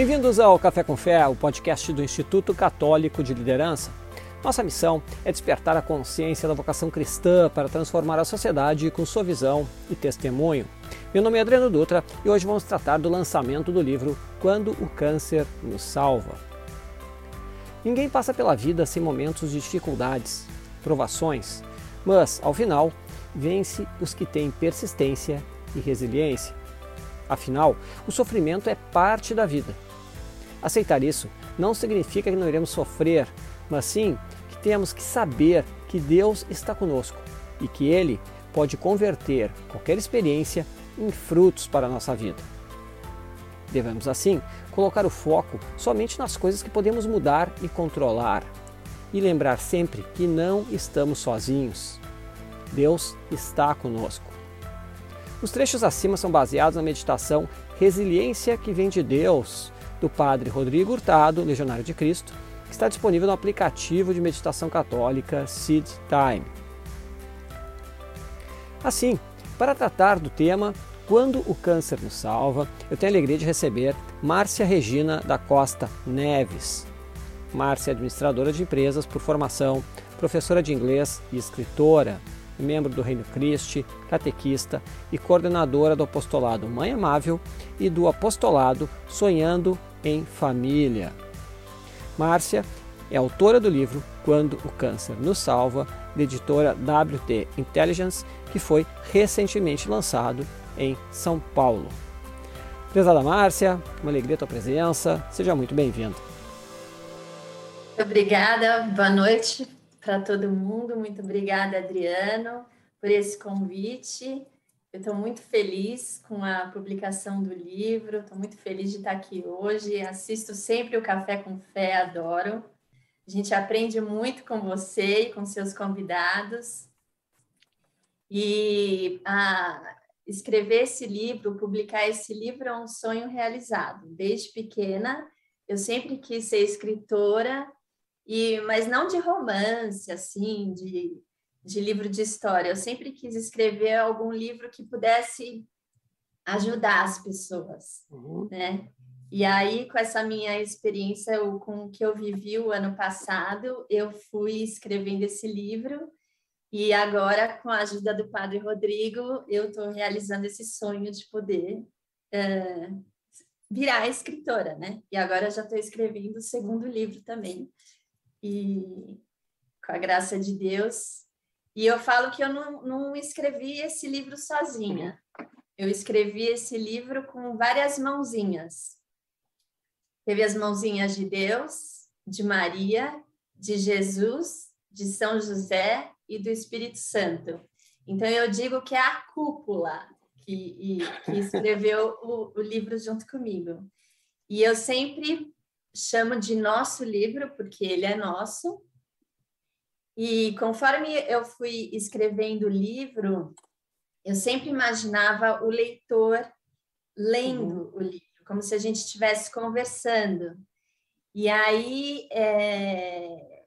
Bem-vindos ao Café com Fé, o podcast do Instituto Católico de Liderança. Nossa missão é despertar a consciência da vocação cristã para transformar a sociedade com sua visão e testemunho. Meu nome é Adriano Dutra e hoje vamos tratar do lançamento do livro Quando o Câncer nos Salva. Ninguém passa pela vida sem momentos de dificuldades, provações, mas, ao final, vence os que têm persistência e resiliência. Afinal, o sofrimento é parte da vida. Aceitar isso não significa que não iremos sofrer, mas sim que temos que saber que Deus está conosco e que Ele pode converter qualquer experiência em frutos para a nossa vida. Devemos, assim, colocar o foco somente nas coisas que podemos mudar e controlar e lembrar sempre que não estamos sozinhos. Deus está conosco. Os trechos acima são baseados na meditação Resiliência que vem de Deus, do padre Rodrigo Hurtado, Legionário de Cristo, que está disponível no aplicativo de meditação católica Seed Time. Assim, para tratar do tema Quando o Câncer nos Salva, eu tenho a alegria de receber Márcia Regina da Costa Neves. Márcia é administradora de empresas por formação, professora de inglês e escritora membro do Reino Christi, catequista e coordenadora do apostolado Mãe Amável e do apostolado Sonhando em Família. Márcia é autora do livro Quando o Câncer nos Salva, da editora WT Intelligence, que foi recentemente lançado em São Paulo. Prezada Márcia, uma alegria a tua presença, seja muito bem-vinda. Obrigada, boa noite para todo mundo. Muito obrigada, Adriano, por esse convite. Eu estou muito feliz com a publicação do livro, estou muito feliz de estar aqui hoje. Assisto sempre o Café com Fé, adoro. A gente aprende muito com você e com seus convidados. E a, escrever esse livro, publicar esse livro é um sonho realizado. Desde pequena, eu sempre quis ser escritora e, mas não de romance, assim, de, de livro de história. Eu sempre quis escrever algum livro que pudesse ajudar as pessoas, uhum. né? E aí, com essa minha experiência, eu, com o que eu vivi o ano passado, eu fui escrevendo esse livro e agora, com a ajuda do Padre Rodrigo, eu estou realizando esse sonho de poder uh, virar escritora, né? E agora já estou escrevendo o segundo livro também, e com a graça de Deus. E eu falo que eu não, não escrevi esse livro sozinha. Eu escrevi esse livro com várias mãozinhas. Teve as mãozinhas de Deus, de Maria, de Jesus, de São José e do Espírito Santo. Então eu digo que é a cúpula que, que escreveu o, o livro junto comigo. E eu sempre chamo de nosso livro, porque ele é nosso. E conforme eu fui escrevendo o livro, eu sempre imaginava o leitor lendo uhum. o livro, como se a gente estivesse conversando. E aí é,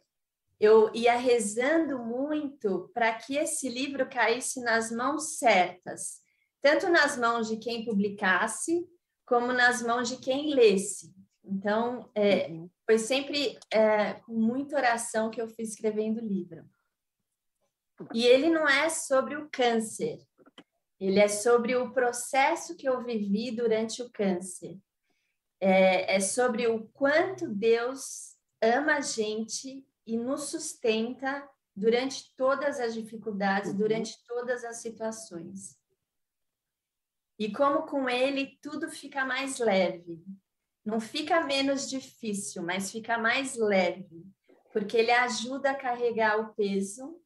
eu ia rezando muito para que esse livro caísse nas mãos certas, tanto nas mãos de quem publicasse, como nas mãos de quem lesse. Então, é, uhum. foi sempre é, com muita oração que eu fui escrevendo o livro. E ele não é sobre o câncer, ele é sobre o processo que eu vivi durante o câncer. É, é sobre o quanto Deus ama a gente e nos sustenta durante todas as dificuldades, uhum. durante todas as situações. E como com ele tudo fica mais leve, não fica menos difícil, mas fica mais leve, porque ele ajuda a carregar o peso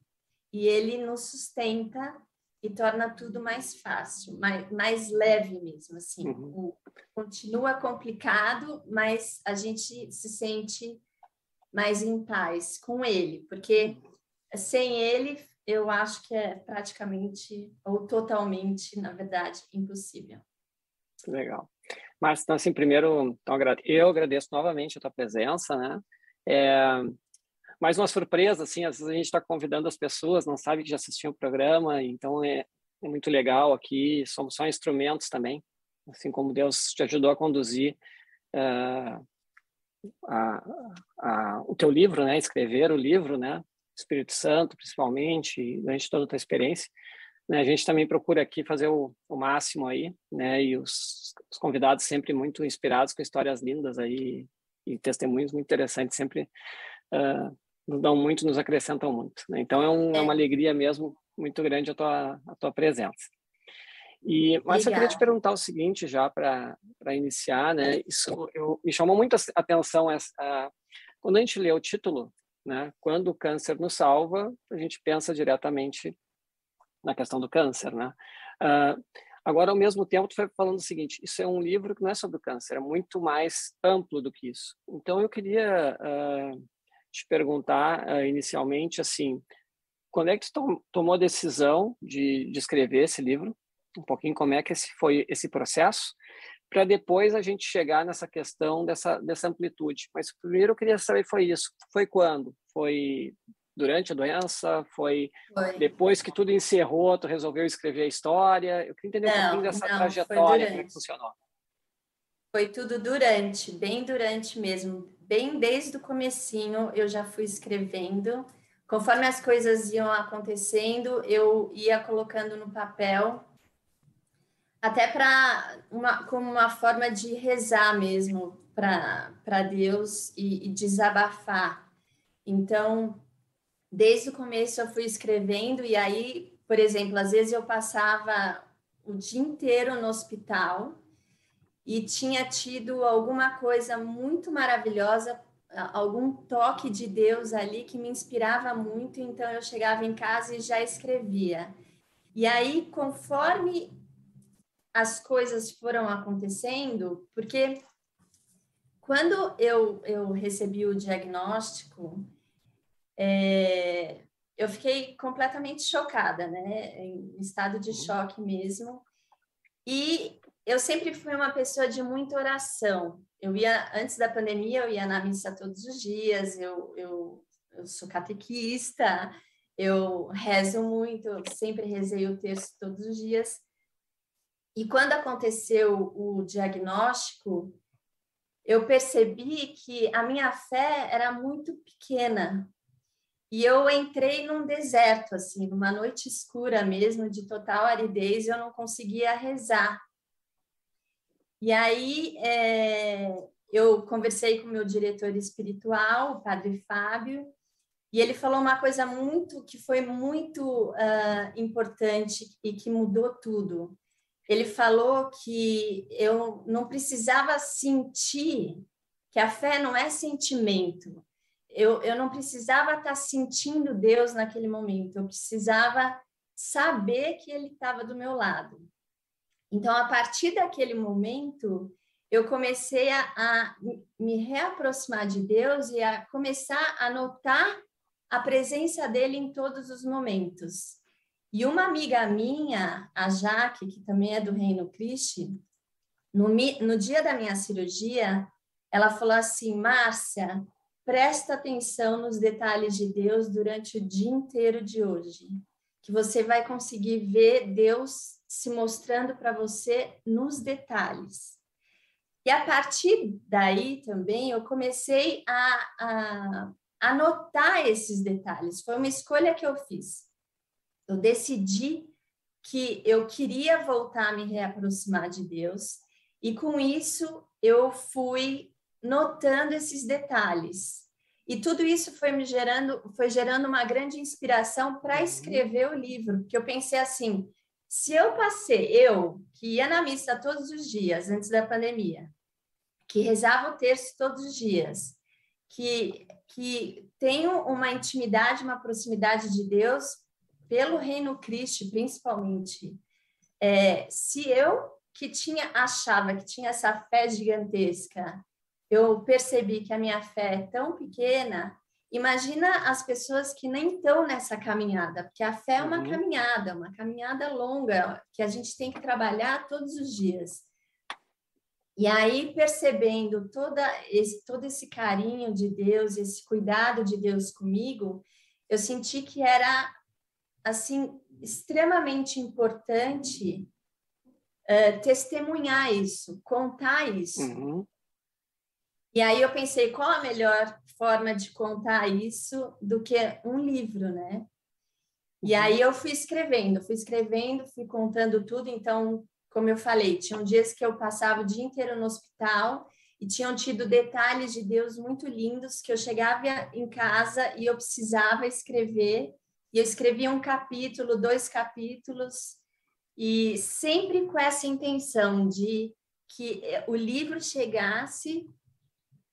e ele nos sustenta e torna tudo mais fácil, mais, mais leve mesmo, assim. Uhum. O, continua complicado, mas a gente se sente mais em paz com ele, porque sem ele eu acho que é praticamente ou totalmente, na verdade, impossível. Legal. Márcio, então, assim, primeiro, então, eu agradeço novamente a tua presença, né? É, mais uma surpresa, assim, às vezes a gente está convidando as pessoas, não sabe que já assistiam o programa, então é, é, muito legal aqui, somos só instrumentos também, assim como Deus te ajudou a conduzir uh, a, a, o teu livro, né? Escrever o livro, né? Espírito Santo, principalmente, durante toda a tua experiência. Né, a gente também procura aqui fazer o, o máximo aí, né? E os, os, convidados sempre muito inspirados com histórias lindas aí e testemunhos muito interessantes, sempre uh, nos dão muito, nos acrescentam muito. Né? Então é, um, é. uma alegria mesmo muito grande a tua, a tua presença. E, mas Obrigada. eu queria te perguntar o seguinte já para iniciar, né? Isso eu, me chamou muito a atenção essa, a, quando a gente lê o título, né? Quando o câncer nos salva, a gente pensa diretamente na questão do câncer, né? Uh, agora, ao mesmo tempo, tu foi falando o seguinte: isso é um livro que não é sobre o câncer, é muito mais amplo do que isso. Então, eu queria uh, te perguntar uh, inicialmente, assim, quando é que tu tomou a decisão de, de escrever esse livro? Um pouquinho como é que esse foi esse processo, para depois a gente chegar nessa questão dessa, dessa amplitude. Mas primeiro eu queria saber foi isso. Foi quando? Foi durante a doença? Foi, foi, depois que tudo encerrou, tu resolveu escrever a história? Eu queria entender não, um pouquinho dessa não, trajetória, como é que funcionou. Foi tudo durante, bem durante mesmo. Bem desde o comecinho eu já fui escrevendo. Conforme as coisas iam acontecendo, eu ia colocando no papel, até para uma, como uma forma de rezar mesmo para Deus e, e desabafar. Então, desde o começo eu fui escrevendo e aí, por exemplo, às vezes eu passava o dia inteiro no hospital e tinha tido alguma coisa muito maravilhosa, algum toque de Deus ali que me inspirava muito, então eu chegava em casa e já escrevia. E aí, conforme as coisas foram acontecendo, porque quando eu, eu recebi o diagnóstico, é, eu fiquei completamente chocada, né? Em estado de uhum. choque mesmo. E eu sempre fui uma pessoa de muita oração. Eu ia, antes da pandemia, eu ia na missa todos os dias, eu, eu, eu sou catequista, eu rezo muito, eu sempre rezei o texto todos os dias. E quando aconteceu o diagnóstico, eu percebi que a minha fé era muito pequena, e eu entrei num deserto, assim, numa noite escura mesmo, de total aridez, eu não conseguia rezar. E aí é, eu conversei com meu diretor espiritual, o padre Fábio, e ele falou uma coisa muito que foi muito uh, importante e que mudou tudo. Ele falou que eu não precisava sentir que a fé não é sentimento, eu, eu não precisava estar sentindo Deus naquele momento, eu precisava saber que Ele estava do meu lado. Então, a partir daquele momento, eu comecei a, a me reaproximar de Deus e a começar a notar a presença dele em todos os momentos. E uma amiga minha, a Jaque, que também é do Reino Cristo, no, no dia da minha cirurgia, ela falou assim: Márcia, presta atenção nos detalhes de Deus durante o dia inteiro de hoje, que você vai conseguir ver Deus se mostrando para você nos detalhes. E a partir daí também eu comecei a, a anotar esses detalhes. Foi uma escolha que eu fiz. Eu decidi que eu queria voltar a me reaproximar de Deus, e com isso eu fui notando esses detalhes. E tudo isso foi me gerando, foi gerando uma grande inspiração para uhum. escrever o livro, porque eu pensei assim, se eu passei, eu que ia na missa todos os dias antes da pandemia, que rezava o terço todos os dias, que que tenho uma intimidade, uma proximidade de Deus pelo reino Cristo, principalmente. É, se eu que tinha achava que tinha essa fé gigantesca eu percebi que a minha fé é tão pequena, imagina as pessoas que nem estão nessa caminhada, porque a fé é uma uhum. caminhada, uma caminhada longa, que a gente tem que trabalhar todos os dias. E aí, percebendo toda esse, todo esse carinho de Deus, esse cuidado de Deus comigo, eu senti que era, assim, extremamente importante uh, testemunhar isso, contar isso. Uhum E aí eu pensei, qual a melhor forma de contar isso do que um livro, né? E uhum. aí eu fui escrevendo, fui escrevendo, fui contando tudo. Então, como eu falei, tinham dias que eu passava o dia inteiro no hospital e tinham tido detalhes de Deus muito lindos que eu chegava em casa e eu precisava escrever. E eu escrevia um capítulo, dois capítulos, e sempre com essa intenção de que o livro chegasse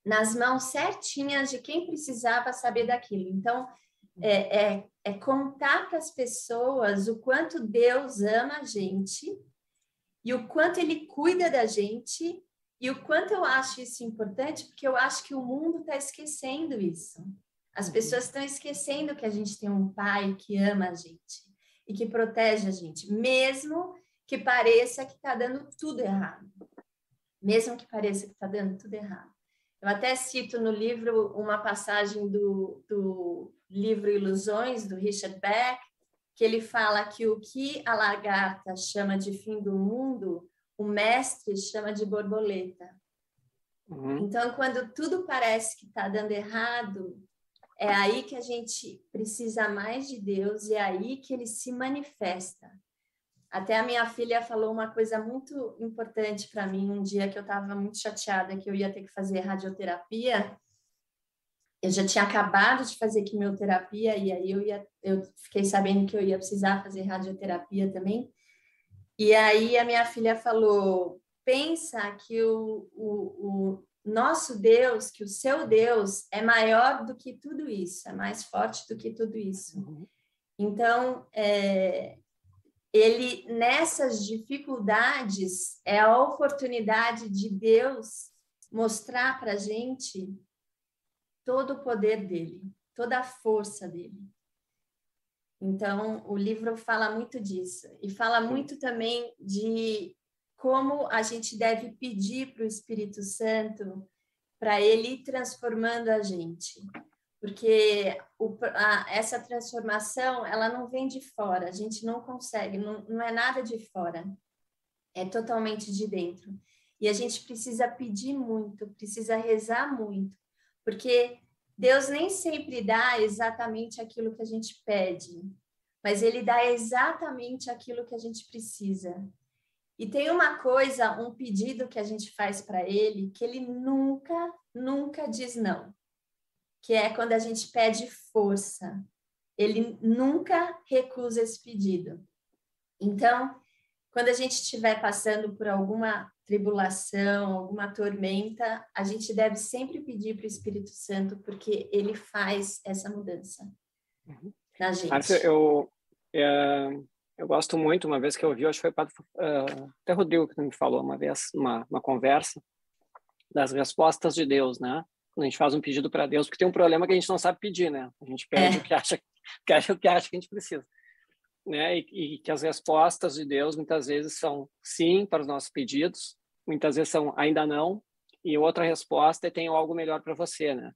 nas mãos certinhas de quem precisava saber daquilo. Então, é, é, é contar para as pessoas o quanto Deus ama a gente e o quanto Ele cuida da gente e o quanto eu acho isso importante, porque eu acho que o mundo está esquecendo isso. As uhum. pessoas estão esquecendo que a gente tem um pai que ama a gente e que protege a gente, mesmo que pareça que está dando tudo errado. Mesmo que pareça que está dando tudo errado. Eu até cito no livro uma passagem do, do livro Ilusões, do Richard Beck, que ele fala que o que a lagarta chama de fim do mundo, o mestre chama de borboleta. Uhum. Então, quando tudo parece que está dando errado, é aí que a gente precisa mais de Deus e é aí que ele se manifesta. Até a minha filha falou uma coisa muito importante para mim um dia que eu estava muito chateada que eu ia ter que fazer radioterapia. Eu já tinha acabado de fazer quimioterapia e aí eu ia, eu fiquei sabendo que eu ia precisar fazer radioterapia também. E aí a minha filha falou: pensa que o, o, o nosso Deus, que o seu Deus é maior do que tudo isso, é mais forte do que tudo isso. Uhum. Então, é, ele nessas dificuldades é a oportunidade de Deus mostrar para a gente todo o poder dele, toda a força dele. Então, o livro fala muito disso e fala muito também de como a gente deve pedir para o Espírito Santo para ele ir transformando a gente porque o, a, essa transformação ela não vem de fora, a gente não consegue, não, não é nada de fora, é totalmente de dentro. E a gente precisa pedir muito, precisa rezar muito, porque Deus nem sempre dá exatamente aquilo que a gente pede, mas Ele dá exatamente aquilo que a gente precisa. E tem uma coisa, um pedido que a gente faz para Ele, que Ele nunca, nunca diz não que é quando a gente pede força. Ele nunca recusa esse pedido. Então, quando a gente estiver passando por alguma tribulação, alguma tormenta, a gente deve sempre pedir para o Espírito Santo, porque ele faz essa mudança uhum. na gente. Márcia, eu, é, eu gosto muito, uma vez que eu ouvi, acho que foi padre, uh, até Rodrigo que me falou uma vez, uma, uma conversa, das respostas de Deus, né? Quando a gente faz um pedido para Deus, porque tem um problema que a gente não sabe pedir, né? A gente pede é. o que acha, que acha, o que acha que a gente precisa. Né? E, e, que as respostas de Deus muitas vezes são sim para os nossos pedidos, muitas vezes são ainda não, e outra resposta é tenho algo melhor para você, né?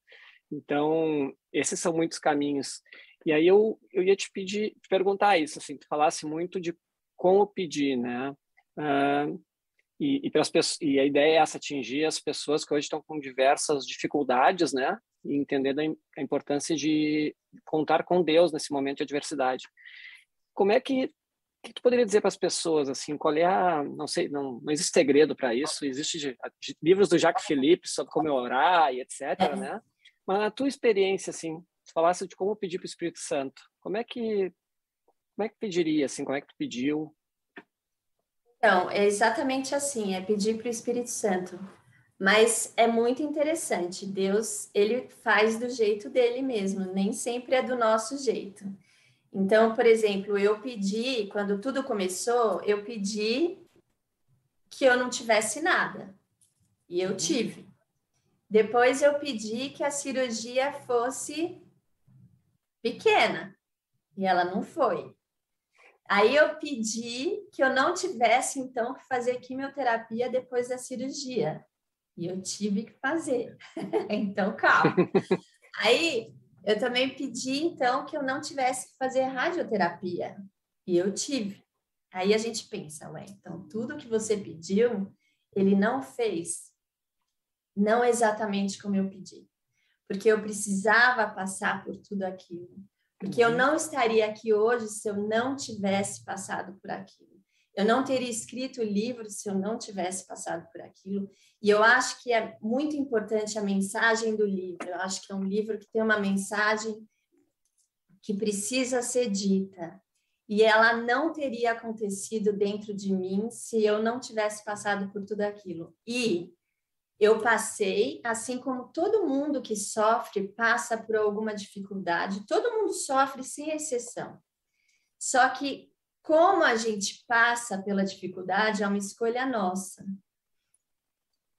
Então, esses são muitos caminhos. E aí eu, eu ia te pedir, te perguntar isso, assim, tu falasse muito de como pedir, né? Uh, e, e, pessoas, e a ideia é essa, atingir as pessoas que hoje estão com diversas dificuldades, né? E entendendo a importância de contar com Deus nesse momento de adversidade. Como é que que tu poderia dizer para as pessoas assim qual é a não sei não, não existe segredo para isso existe de, de, livros do Jacques Philippe sobre como orar e etc né mas na tua experiência assim se falasse de como pedir para o Espírito Santo como é que como é que pediria assim como é que tu pediu então, é exatamente assim, é pedir para o Espírito Santo. Mas é muito interessante, Deus, ele faz do jeito dele mesmo, nem sempre é do nosso jeito. Então, por exemplo, eu pedi, quando tudo começou, eu pedi que eu não tivesse nada. E eu uhum. tive. Depois eu pedi que a cirurgia fosse pequena. E ela não foi. Aí eu pedi que eu não tivesse, então, que fazer quimioterapia depois da cirurgia. E eu tive que fazer. então, calma. Aí eu também pedi, então, que eu não tivesse que fazer radioterapia. E eu tive. Aí a gente pensa, ué, então tudo que você pediu, ele não fez. não exatamente como eu pedi, porque eu precisava passar por tudo aquilo, porque eu uhum. não estaria aqui hoje se eu não tivesse passado por aquilo. Eu não teria escrito o livro se eu não tivesse passado por aquilo. E eu acho que é muito importante a mensagem do livro. Eu acho que é um livro que tem uma mensagem que precisa ser dita. E ela não teria acontecido dentro de mim se eu não tivesse passado por tudo aquilo. E eu passei, assim como todo mundo que sofre passa por alguma dificuldade, todo mundo sofre sem exceção. Só que como a gente passa pela dificuldade é uma escolha nossa.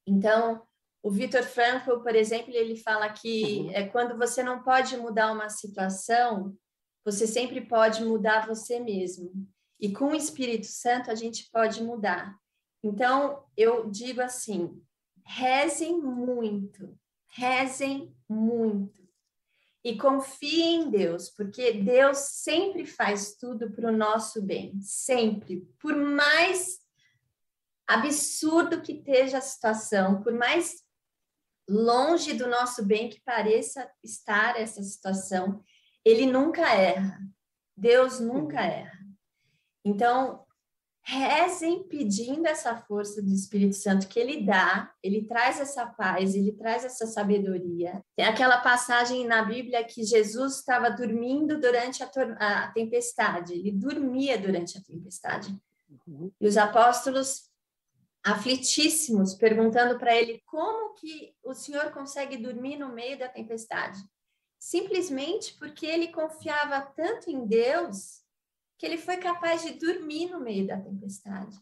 Então, o Victor Frankl, por exemplo, ele fala que uhum. é quando você não pode mudar uma situação, você sempre pode mudar você mesmo. E com o Espírito Santo a gente pode mudar. Então, eu digo assim: rezem muito, rezem muito. E confiem em Deus, porque Deus sempre faz tudo para o nosso bem, sempre. Por mais absurdo que esteja a situação, por mais longe do nosso bem que pareça estar essa situação, ele nunca erra. Deus nunca erra. Então, rezem pedindo essa força do Espírito Santo que ele dá, ele traz essa paz, ele traz essa sabedoria. Tem aquela passagem na Bíblia que Jesus estava dormindo durante a, a tempestade, ele dormia durante a tempestade. Uhum. E os apóstolos aflitíssimos, perguntando para ele como que o Senhor consegue dormir no meio da tempestade simplesmente porque ele confiava tanto em Deus que ele foi capaz de dormir no meio da tempestade.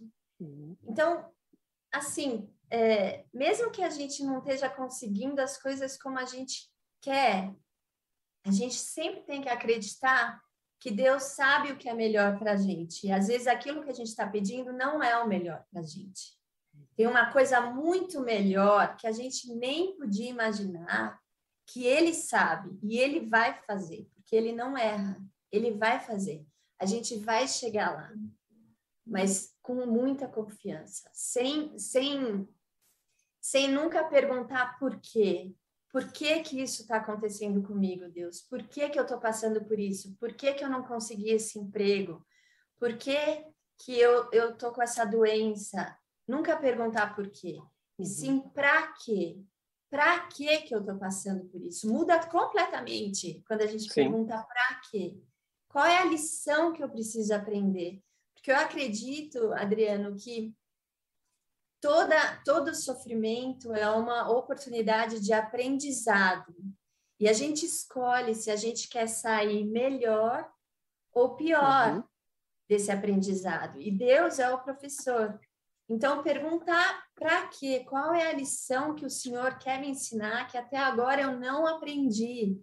Então, assim, é, mesmo que a gente não esteja conseguindo as coisas como a gente quer, a gente sempre tem que acreditar que Deus sabe o que é melhor para a gente. E às vezes aquilo que a gente está pedindo não é o melhor para a gente. Tem uma coisa muito melhor que a gente nem podia imaginar, que ele sabe e ele vai fazer, porque ele não erra, ele vai fazer. A gente vai chegar lá, mas com muita confiança, sem, sem, sem nunca perguntar por quê. Por que, que isso está acontecendo comigo, Deus? Por que, que eu estou passando por isso? Por que, que eu não consegui esse emprego? Por que, que eu estou com essa doença? Nunca perguntar por quê. E sim, uhum. para quê? para que que eu estou passando por isso? Muda completamente quando a gente Sim. pergunta para quê. Qual é a lição que eu preciso aprender? Porque eu acredito, Adriano, que toda todo sofrimento é uma oportunidade de aprendizado. E a gente escolhe se a gente quer sair melhor ou pior uhum. desse aprendizado. E Deus é o professor. Então, perguntar para quê? Qual é a lição que o Senhor quer me ensinar que até agora eu não aprendi?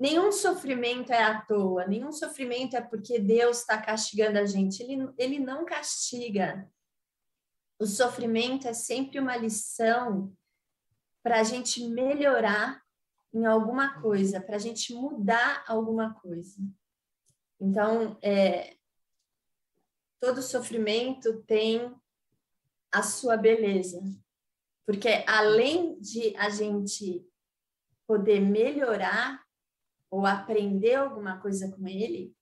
Nenhum sofrimento é à toa, nenhum sofrimento é porque Deus está castigando a gente. Ele, ele não castiga. O sofrimento é sempre uma lição para a gente melhorar em alguma coisa, para a gente mudar alguma coisa. Então, é, todo sofrimento tem a sua beleza. Porque além de a gente poder melhorar ou aprender alguma coisa com ele,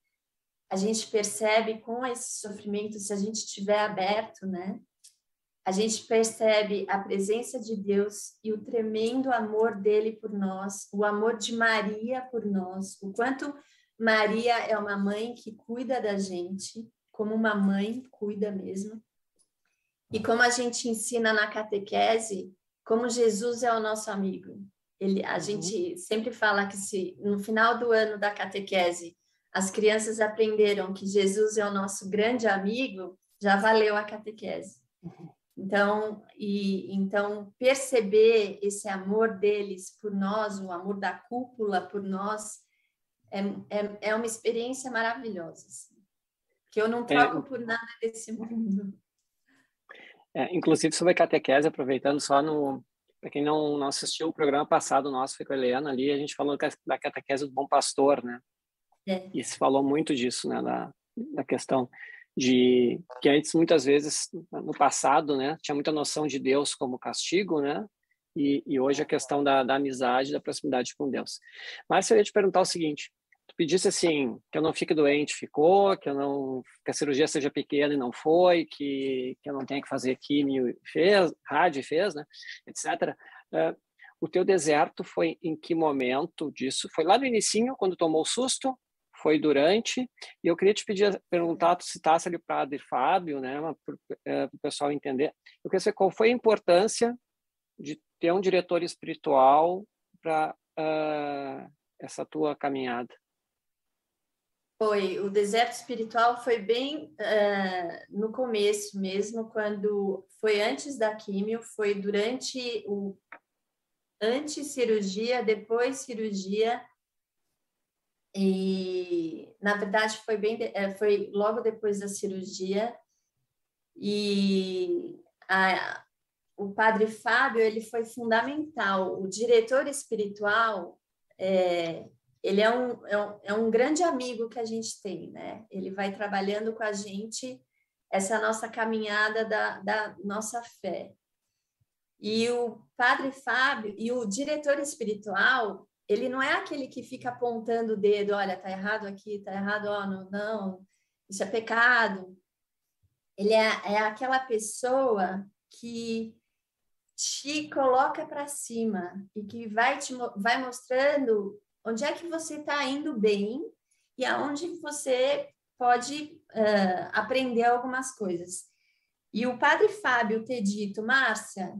a gente percebe com esse sofrimento, se a gente estiver aberto, né? A gente percebe a presença de Deus e o tremendo amor dele por nós, o amor de Maria por nós, o quanto Maria é uma mãe que cuida da gente, como uma mãe cuida mesmo. E como a gente ensina na catequese, como Jesus é o nosso amigo. Ele, a uhum. gente sempre fala que se no final do ano da catequese as crianças aprenderam que Jesus é o nosso grande amigo, já valeu a catequese. Uhum. Então, e então perceber esse amor deles por nós, o amor da cúpula por nós, é, é, é uma experiência maravilhosa. Assim. Que eu não é, troco é, por nada desse mundo. É, inclusive sobre a catequese, aproveitando só no para quem não, não assistiu o programa passado nosso foi com a Helena ali, a gente falou da catequese do bom pastor, né? É. E se falou muito disso, né, da, da questão de que antes muitas vezes no passado, né, tinha muita noção de Deus como castigo, né? e, e hoje a questão da, da amizade, da proximidade com Deus. Márcia, eu ia te perguntar o seguinte, pedisse assim, que eu não fique doente, ficou, que eu não, que a cirurgia seja pequena e não foi, que, que eu não tenha que fazer químio fez, rádio fez, né, etc. Uh, o teu deserto foi em que momento disso? Foi lá no inicinho, quando tomou o susto? Foi durante? E eu queria te pedir, perguntar, tu citasse ali o padre Fábio, né, para o é, pessoal entender. Eu queria saber qual foi a importância de ter um diretor espiritual para uh, ah, essa tua caminhada. Foi, o deserto espiritual foi bem uh, no começo mesmo, quando foi antes da químio, foi durante o antes cirurgia, depois cirurgia, e na verdade foi bem, eh, foi logo depois da cirurgia, e a, o padre Fábio ele foi fundamental. O diretor espiritual é, ele é um, é um, é um grande amigo que a gente tem, né? Ele vai trabalhando com a gente essa nossa caminhada da, da nossa fé. E o padre Fábio e o diretor espiritual, ele não é aquele que fica apontando o dedo, olha, tá errado aqui, tá errado, ó, não, não, isso é pecado. Ele é, é aquela pessoa que te coloca para cima e que vai te vai mostrando onde é que você está indo bem e aonde você pode uh, aprender algumas coisas. E o padre Fábio ter dito, Márcia,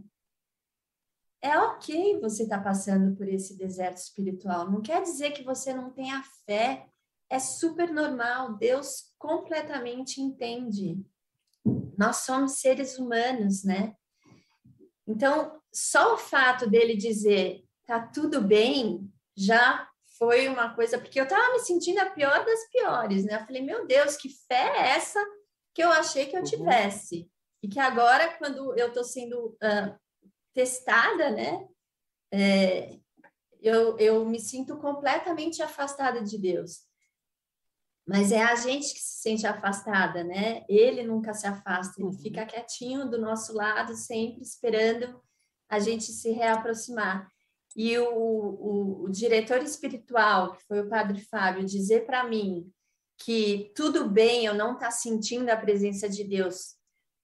é ok você estar tá passando por esse deserto espiritual. Não quer dizer que você não tenha fé. É super normal. Deus completamente entende. Nós somos seres humanos, né? Então, só o fato dele dizer tá tudo bem já foi uma coisa, porque eu tava me sentindo a pior das piores, né? Eu falei, meu Deus, que fé é essa que eu achei que eu uhum. tivesse? Uhum. E que agora, quando eu tô sendo uh, testada, né? É, eu, eu me sinto completamente afastada de Deus. Mas é a gente que se sente afastada, né? Ele nunca se afasta, ele uhum. fica quietinho do nosso lado, sempre esperando a gente se reaproximar. E o, o, o diretor espiritual, que foi o padre Fábio, dizer para mim que tudo bem eu não estar tá sentindo a presença de Deus,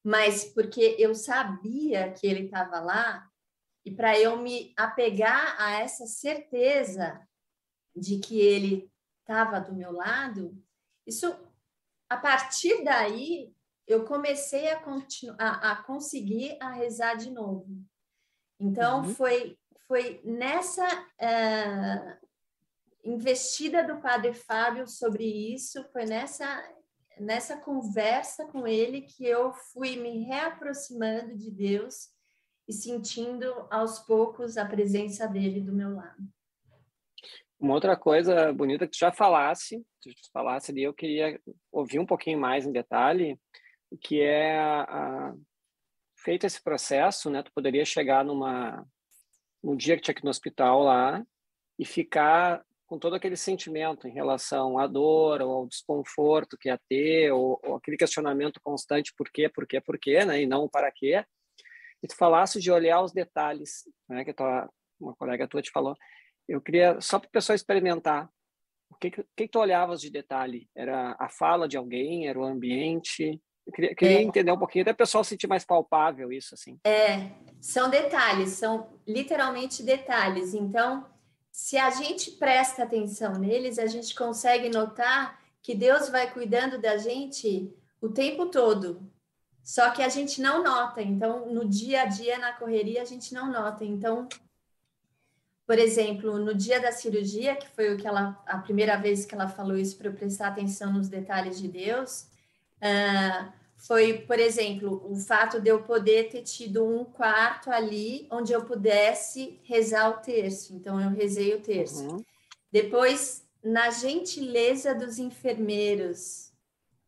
mas porque eu sabia que ele estava lá, e para eu me apegar a essa certeza de que ele estava do meu lado, isso, a partir daí, eu comecei a, a, a conseguir a rezar de novo. Então, uhum. foi, foi nessa uh, investida do Padre Fábio sobre isso, foi nessa, nessa conversa com ele que eu fui me reaproximando de Deus e sentindo aos poucos a presença dele do meu lado. Uma outra coisa bonita que já falasse, tu falasse ali, eu queria ouvir um pouquinho mais em detalhe, que é a, a, feito esse processo, né? Tu poderia chegar numa no dia que tinha que ir no hospital lá e ficar com todo aquele sentimento em relação à dor ou ao desconforto que ia ter, ou, ou aquele questionamento constante por quê, por quê, por quê, né? E não para quê. E tu falasse de olhar os detalhes, né? Que tua, uma colega tua te falou eu queria só para o pessoal experimentar. O que, que, que tu olhavas de detalhe? Era a fala de alguém? Era o ambiente? Eu queria, queria é. entender um pouquinho, até o pessoal sentir mais palpável isso, assim. É, são detalhes, são literalmente detalhes. Então, se a gente presta atenção neles, a gente consegue notar que Deus vai cuidando da gente o tempo todo. Só que a gente não nota. Então, no dia a dia, na correria, a gente não nota. Então, por exemplo, no dia da cirurgia, que foi o que ela, a primeira vez que ela falou isso para eu prestar atenção nos detalhes de Deus, uh, foi, por exemplo, o fato de eu poder ter tido um quarto ali onde eu pudesse rezar o terço. Então, eu rezei o terço. Uhum. Depois, na gentileza dos enfermeiros,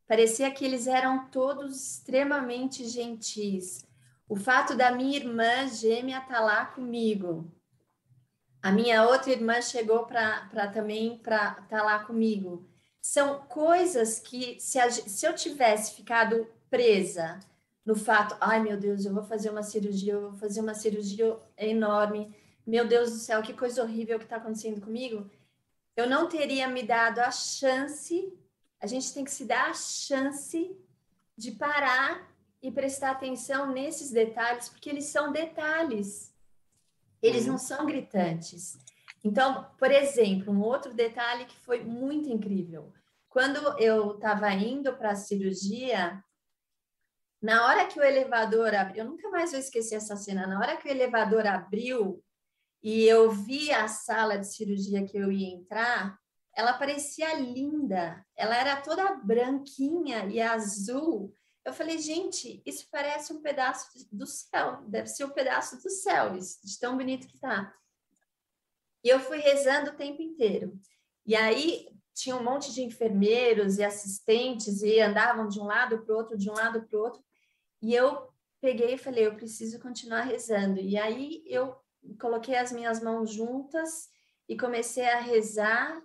parecia que eles eram todos extremamente gentis. O fato da minha irmã gêmea estar tá lá comigo, a minha outra irmã chegou para também para estar tá lá comigo. São coisas que, se, a, se eu tivesse ficado presa no fato, ai meu Deus, eu vou fazer uma cirurgia, eu vou fazer uma cirurgia enorme, meu Deus do céu, que coisa horrível que está acontecendo comigo, eu não teria me dado a chance, a gente tem que se dar a chance de parar e prestar atenção nesses detalhes, porque eles são detalhes, eles uhum. não são gritantes. Então, por exemplo, um outro detalhe que foi muito incrível. Quando eu estava indo para a cirurgia, na hora que o elevador abriu, eu nunca mais vou esquecer essa cena. Na hora que o elevador abriu e eu vi a sala de cirurgia que eu ia entrar, ela parecia linda. Ela era toda branquinha e azul. Eu falei, gente, isso parece um pedaço do céu. Deve ser um pedaço do céu, isso, de tão bonito que tá. E eu fui rezando o tempo inteiro. E aí tinha um monte de enfermeiros e assistentes e andavam de um lado para o outro, de um lado para o outro. E eu peguei e falei, eu preciso continuar rezando. E aí eu coloquei as minhas mãos juntas e comecei a rezar.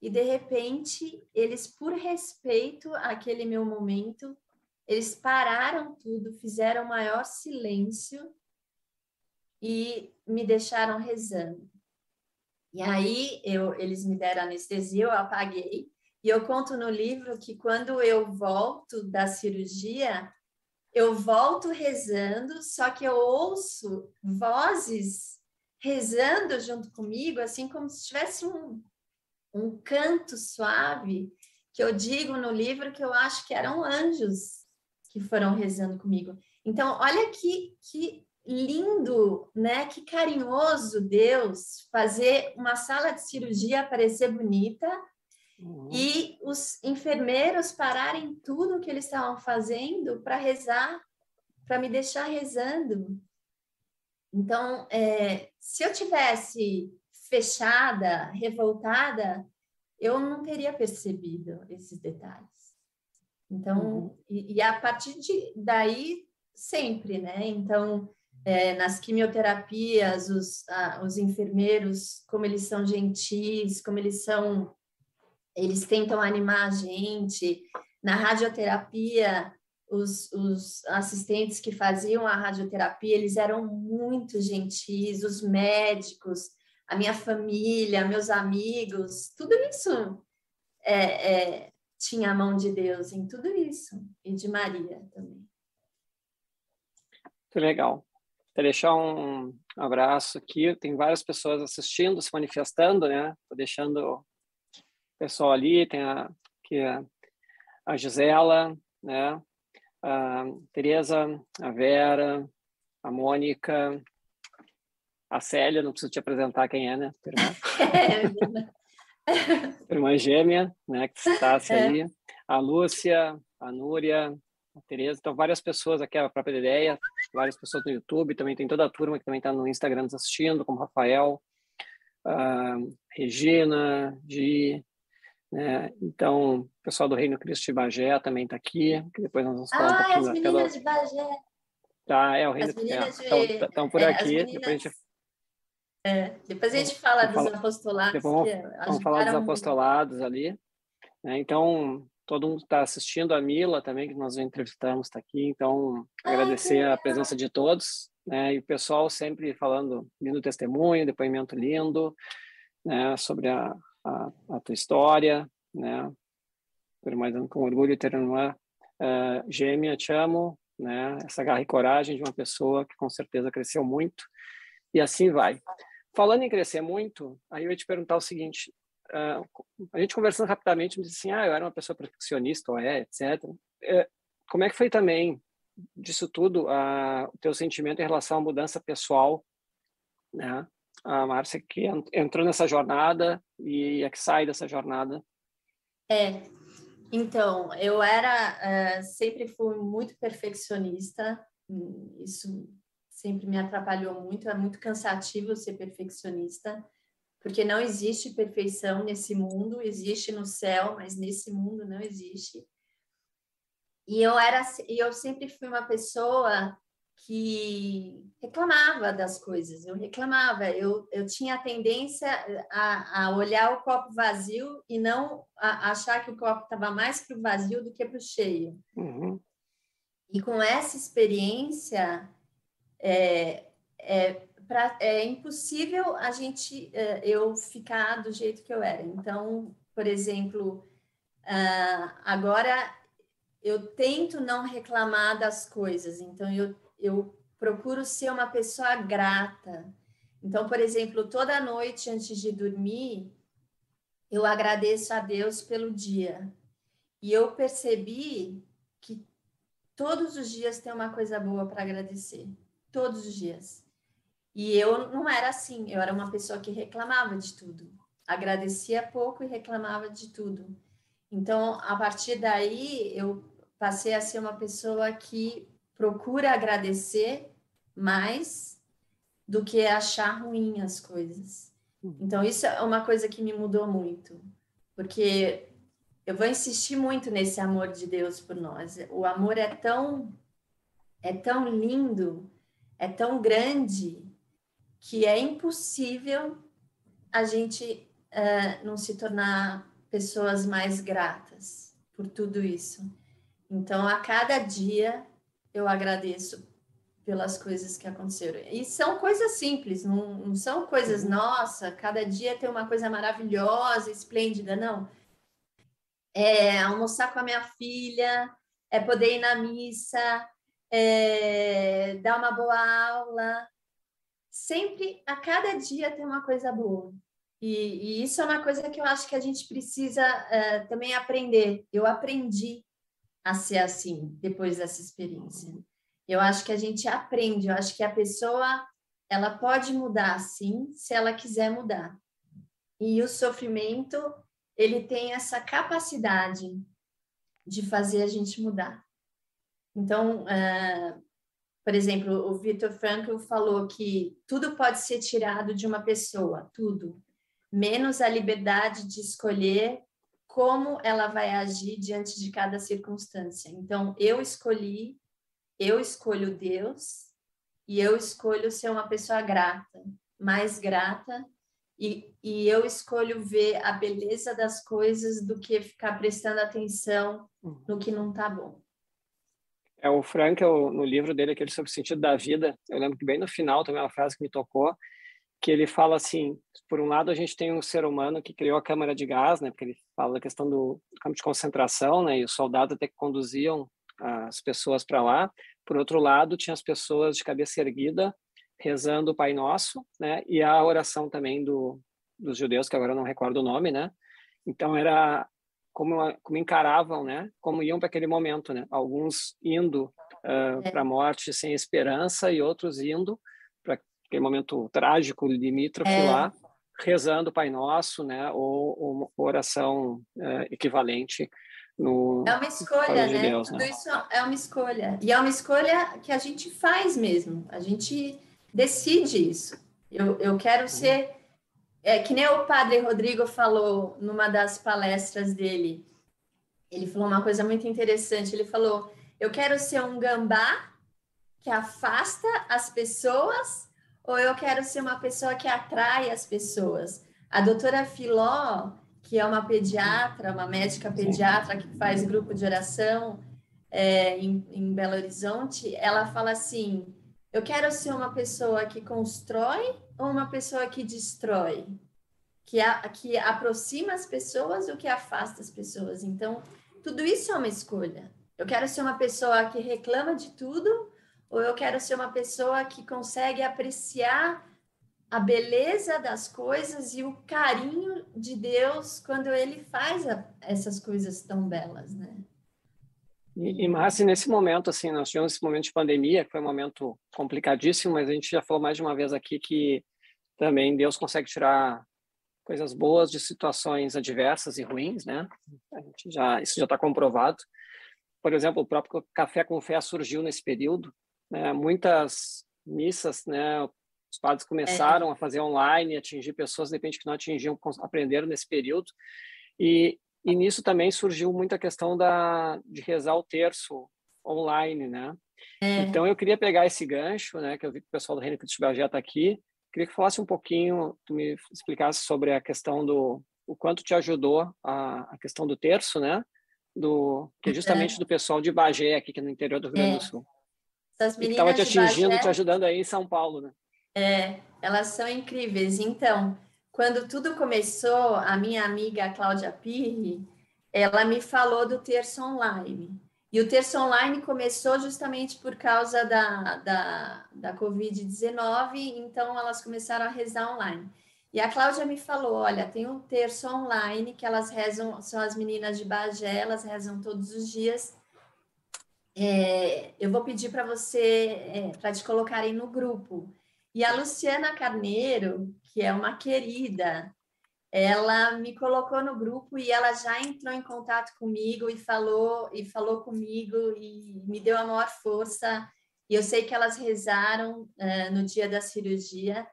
E de repente, eles, por respeito àquele meu momento, eles pararam tudo, fizeram maior silêncio e me deixaram rezando. E aí eu, eles me deram anestesia, eu apaguei. E eu conto no livro que quando eu volto da cirurgia, eu volto rezando, só que eu ouço vozes rezando junto comigo, assim como se tivesse um, um canto suave, que eu digo no livro que eu acho que eram anjos que foram rezando comigo. Então, olha que, que lindo, né? Que carinhoso Deus fazer uma sala de cirurgia parecer bonita uhum. e os enfermeiros pararem tudo o que eles estavam fazendo para rezar, para me deixar rezando. Então, é, se eu tivesse fechada, revoltada, eu não teria percebido esses detalhes. Então, uhum. e, e, a partir de daí sempre, né? Então, é, nas quimioterapias, os, ah, os enfermeiros, como eles são gentis, como eles são, eles tentam animar a gente. Na radioterapia, os, os assistentes que faziam a radioterapia, eles eram muito gentis, os médicos, a minha família, meus amigos, tudo isso é, é, tinha a mão de Deus em tudo isso, e de Maria também. Que legal. Vou deixar um abraço aqui. Tem várias pessoas assistindo, se manifestando, né? Estou deixando o pessoal ali. Tem a, aqui a, a Gisela, né? A Tereza, a Vera, a Mônica, a Célia, não preciso te apresentar quem é, né? Irmã, irmã gêmea, né? Que está é. ali. A Lúcia, a Núria, Tereza, então várias pessoas aqui, a própria ideia, várias pessoas no YouTube, também tem toda a turma que também está no Instagram nos assistindo, como Rafael, uh, Regina, Gi, né? Então, o pessoal do Reino Cristo de Bagé também está aqui, que depois nós vamos falar ah, um pouquinho as meninas de Bagé. Tá, é, o Reino Cristo. Estão é, por é, aqui, meninas... depois a gente é, depois a gente fala dos apostolados. Depois vamos, vamos falar dos apostolados muito. ali. Né? Então, todo mundo está assistindo, a Mila também, que nós entrevistamos, está aqui, então agradecer a presença de todos, né, e o pessoal sempre falando lindo testemunho, depoimento lindo, né, sobre a, a, a tua história, né, mais com orgulho ter uma uh, gêmea, te amo, né, essa garra e coragem de uma pessoa que com certeza cresceu muito, e assim vai. Falando em crescer muito, aí eu ia te perguntar o seguinte, uh, a gente conversando rapidamente, me disse assim, ah, eu era uma pessoa perfeccionista, ou é, etc. É, como é que foi também disso tudo uh, o teu sentimento em relação à mudança pessoal, né? A Márcia que entrou nessa jornada e é que sai dessa jornada. É, então, eu era, uh, sempre fui muito perfeccionista, isso sempre me atrapalhou muito, é muito cansativo ser perfeccionista porque não existe perfeição nesse mundo, existe no céu, mas nesse mundo não existe. E eu era, eu sempre fui uma pessoa que reclamava das coisas, eu reclamava, eu, eu tinha a tendência a, a olhar o copo vazio e não achar que o copo estava mais para o vazio do que para o cheio. Uhum. E com essa experiência, é, é, pra, é impossível a gente, é, eu ficar do jeito que eu era. Então, por exemplo, uh, agora eu tento não reclamar das coisas, então eu, eu procuro ser uma pessoa grata. Então, por exemplo, toda noite antes de dormir, eu agradeço a Deus pelo dia. E eu percebi que todos os dias tem uma coisa boa para agradecer. Todos os dias. E eu não era assim, eu era uma pessoa que reclamava de tudo. Agradecia pouco e reclamava de tudo. Então, a partir daí, eu passei a ser uma pessoa que procura agradecer mais do que achar ruim as coisas. Uhum. Então, isso é uma coisa que me mudou muito, porque eu vou insistir muito nesse amor de Deus por nós. O amor é tão é tão lindo, é tão grande que é impossível a gente uh, não se tornar pessoas mais gratas por tudo isso. Então, a cada dia eu agradeço pelas coisas que aconteceram. E são coisas simples, não, não são coisas, uhum. nossa, cada dia tem uma coisa maravilhosa, esplêndida, não é almoçar com a minha filha, é poder ir na missa, é dar uma boa aula. Sempre, a cada dia tem uma coisa boa. E, e isso é uma coisa que eu acho que a gente precisa uh, também aprender. Eu aprendi a ser assim depois dessa experiência. Eu acho que a gente aprende, eu acho que a pessoa ela pode mudar sim, se ela quiser mudar. E o sofrimento ele tem essa capacidade de fazer a gente mudar. Então, uh, por exemplo, o Victor Frankl falou que tudo pode ser tirado de uma pessoa, tudo, menos a liberdade de escolher como ela vai agir diante de cada circunstância. Então, eu escolhi, eu escolho Deus e eu escolho ser uma pessoa grata, mais grata e, e eu escolho ver a beleza das coisas do que ficar prestando atenção uhum. no que não está bom. É o Frank, no livro dele, aquele sobre o sentido da vida, eu lembro que bem no final também uma frase que me tocou, que ele fala assim, por um lado a gente tem um ser humano que criou a câmara de gás, né, porque ele fala da questão do campo de concentração, né, e os soldados até que conduziam as pessoas para lá. Por outro lado, tinha as pessoas de cabeça erguida rezando o Pai Nosso, né? E a oração também do, dos judeus, que agora eu não recordo o nome, né? Então era como, como encaravam, né? Como iam para aquele momento, né? Alguns indo uh, é. para a morte sem esperança e outros indo para aquele momento trágico, limítrofe é. lá, rezando o Pai Nosso, né? Ou, ou oração uh, equivalente no, é uma escolha, né? Deus, Tudo né? isso é uma escolha. E é uma escolha que a gente faz mesmo. A gente decide isso. Eu, eu quero ser. É, que nem o padre Rodrigo falou numa das palestras dele. Ele falou uma coisa muito interessante. Ele falou: Eu quero ser um gambá que afasta as pessoas ou eu quero ser uma pessoa que atrai as pessoas? A doutora Filó, que é uma pediatra, uma médica pediatra que faz grupo de oração é, em, em Belo Horizonte, ela fala assim: eu quero ser uma pessoa que constrói ou uma pessoa que destrói? Que, a, que aproxima as pessoas ou que afasta as pessoas? Então, tudo isso é uma escolha. Eu quero ser uma pessoa que reclama de tudo ou eu quero ser uma pessoa que consegue apreciar a beleza das coisas e o carinho de Deus quando ele faz a, essas coisas tão belas, né? E, e Márcia, nesse momento, assim, nós tivemos esse momento de pandemia, que foi um momento complicadíssimo, mas a gente já falou mais de uma vez aqui que também Deus consegue tirar coisas boas de situações adversas e ruins, né? A gente já, isso já está comprovado. Por exemplo, o próprio Café com Fé surgiu nesse período. Né? Muitas missas, né? Os padres começaram é. a fazer online, atingir pessoas, de repente, que não atingiam, aprenderam nesse período. E, e nisso também surgiu muita questão da, de rezar o terço online, né? É. Então eu queria pegar esse gancho, né? Que eu vi que o pessoal do Reino Cristo já está aqui. Queria que falasse um pouquinho, tu me explicasse sobre a questão do o quanto te ajudou a, a questão do terço, né? do que é justamente é. do pessoal de Bagé, aqui que é no interior do Rio Grande do é. Sul. Essas meninas estava te atingindo, Bagé, te ajudando aí em São Paulo, né? É, elas são incríveis. Então, quando tudo começou, a minha amiga Cláudia Pirri, ela me falou do terço online. E o terço online começou justamente por causa da, da, da Covid-19, então elas começaram a rezar online. E a Cláudia me falou: olha, tem um terço online que elas rezam, são as meninas de Bagé, elas rezam todos os dias. É, eu vou pedir para você, é, para te colocarem no grupo. E a Luciana Carneiro, que é uma querida, ela me colocou no grupo e ela já entrou em contato comigo e falou e falou comigo e me deu a maior força. E eu sei que elas rezaram uh, no dia da cirurgia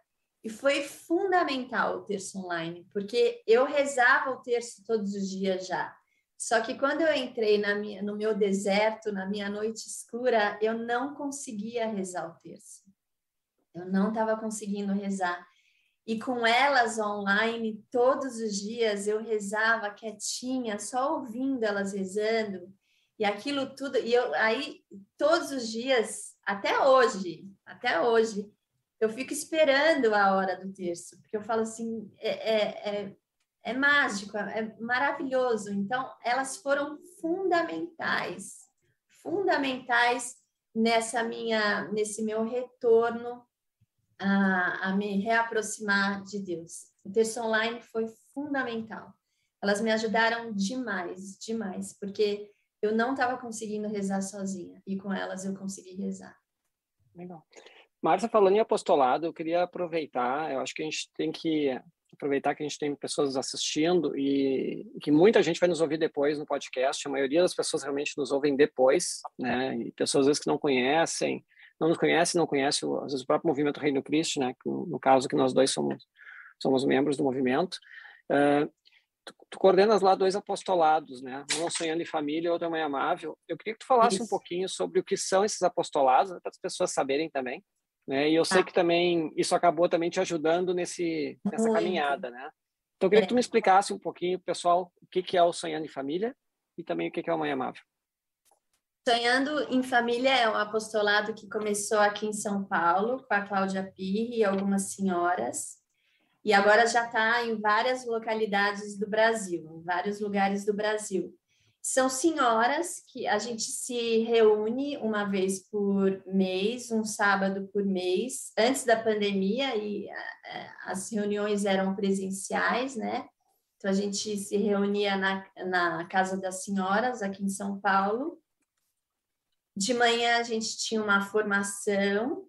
e foi fundamental o terço online, porque eu rezava o terço todos os dias já. Só que quando eu entrei minha, no meu deserto, na minha noite escura, eu não conseguia rezar o terço. Eu não estava conseguindo rezar. E com elas online, todos os dias eu rezava quietinha, só ouvindo elas rezando. E aquilo tudo, e eu aí todos os dias, até hoje, até hoje, eu fico esperando a hora do terço, porque eu falo assim, é, é, é, é mágico, é maravilhoso. Então, elas foram fundamentais, fundamentais nessa minha, nesse meu retorno a, a me reaproximar de Deus. O texto online foi fundamental. Elas me ajudaram demais, demais, porque eu não estava conseguindo rezar sozinha e com elas eu consegui rezar. Legal. Marta, falando em apostolado, eu queria aproveitar, eu acho que a gente tem que aproveitar que a gente tem pessoas assistindo e que muita gente vai nos ouvir depois no podcast, a maioria das pessoas realmente nos ouvem depois, né, e pessoas às vezes que não conhecem, não nos conhece, não conhece o, às vezes o próprio movimento Reino Cristo, né? Que, no caso que nós dois somos somos membros do movimento. Uh, tu, tu, coordenas lá dois apostolados, né? Um é Sonhando em Família outro é Mãe Amável. Eu queria que tu falasse Isso. um pouquinho sobre o que são esses apostolados, para as pessoas saberem também. Né? E eu sei ah. que também isso acabou também te ajudando nesse nessa Muito. caminhada, né? Então eu queria é. que tu me explicasse um pouquinho, pessoal, o que que é o Sonhando em Família e também o que que é o Mãe Amável. Sonhando em Família é um apostolado que começou aqui em São Paulo, com a Cláudia Pirri e algumas senhoras, e agora já está em várias localidades do Brasil, em vários lugares do Brasil. São senhoras que a gente se reúne uma vez por mês, um sábado por mês, antes da pandemia, e é, as reuniões eram presenciais, né? Então a gente se reunia na, na Casa das Senhoras, aqui em São Paulo, de manhã a gente tinha uma formação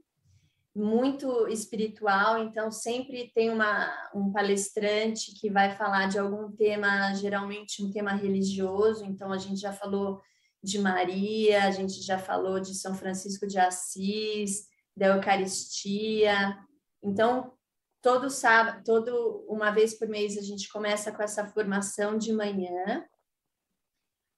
muito espiritual, então sempre tem uma, um palestrante que vai falar de algum tema, geralmente um tema religioso, então a gente já falou de Maria, a gente já falou de São Francisco de Assis, da Eucaristia. Então, todo sábado, todo uma vez por mês a gente começa com essa formação de manhã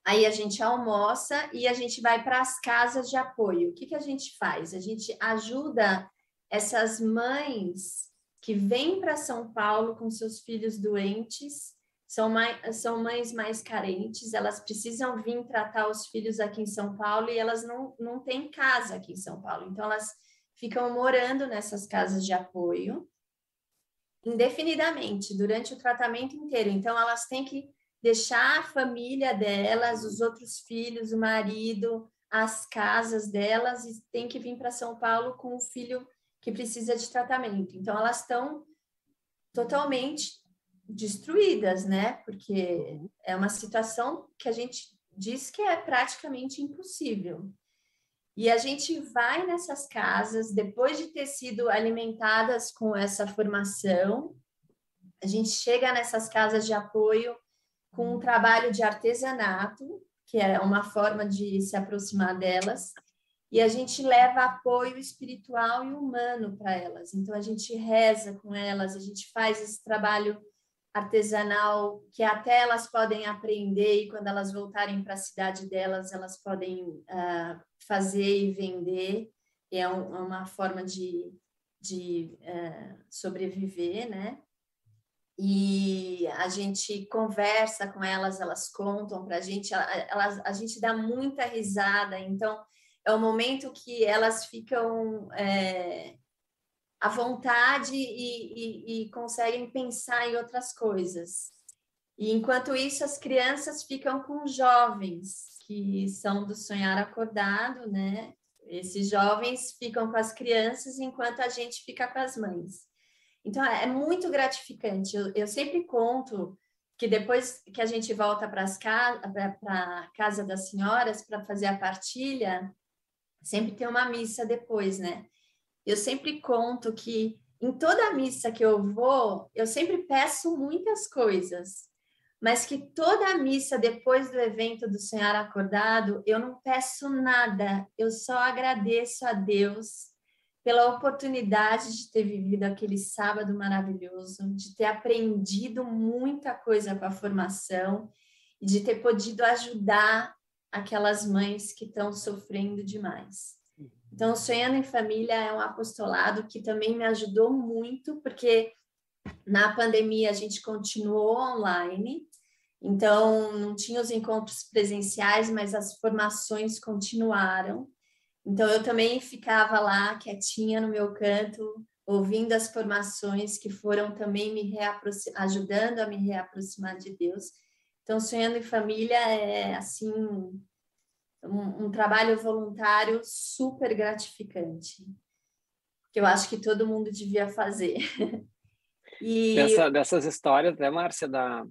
Aí a gente almoça e a gente vai para as casas de apoio. O que, que a gente faz? A gente ajuda essas mães que vêm para São Paulo com seus filhos doentes, são, mais, são mães mais carentes, elas precisam vir tratar os filhos aqui em São Paulo e elas não, não têm casa aqui em São Paulo. Então, elas ficam morando nessas casas de apoio indefinidamente, durante o tratamento inteiro. Então, elas têm que deixar a família delas, os outros filhos, o marido, as casas delas e tem que vir para São Paulo com o filho que precisa de tratamento. Então elas estão totalmente destruídas, né? Porque é uma situação que a gente diz que é praticamente impossível. E a gente vai nessas casas, depois de ter sido alimentadas com essa formação, a gente chega nessas casas de apoio com um trabalho de artesanato, que é uma forma de se aproximar delas, e a gente leva apoio espiritual e humano para elas. Então, a gente reza com elas, a gente faz esse trabalho artesanal que até elas podem aprender e quando elas voltarem para a cidade delas, elas podem uh, fazer e vender. É um, uma forma de, de uh, sobreviver, né? E a gente conversa com elas, elas contam para a gente, elas, a gente dá muita risada, então é o momento que elas ficam é, à vontade e, e, e conseguem pensar em outras coisas. E enquanto isso, as crianças ficam com jovens, que são do sonhar acordado, né? Esses jovens ficam com as crianças enquanto a gente fica com as mães. Então, é muito gratificante. Eu, eu sempre conto que depois que a gente volta para a casa das senhoras para fazer a partilha, sempre tem uma missa depois, né? Eu sempre conto que em toda missa que eu vou, eu sempre peço muitas coisas, mas que toda missa depois do evento do Senhor Acordado, eu não peço nada, eu só agradeço a Deus pela oportunidade de ter vivido aquele sábado maravilhoso, de ter aprendido muita coisa com a formação e de ter podido ajudar aquelas mães que estão sofrendo demais. Então, Sonhando em Família é um apostolado que também me ajudou muito, porque na pandemia a gente continuou online, então não tinha os encontros presenciais, mas as formações continuaram. Então eu também ficava lá quietinha no meu canto, ouvindo as formações que foram também me ajudando a me reaproximar de Deus. Então sonhando em família é assim um, um trabalho voluntário super gratificante que eu acho que todo mundo devia fazer. e Dessa, dessas histórias, né, Márcia, da,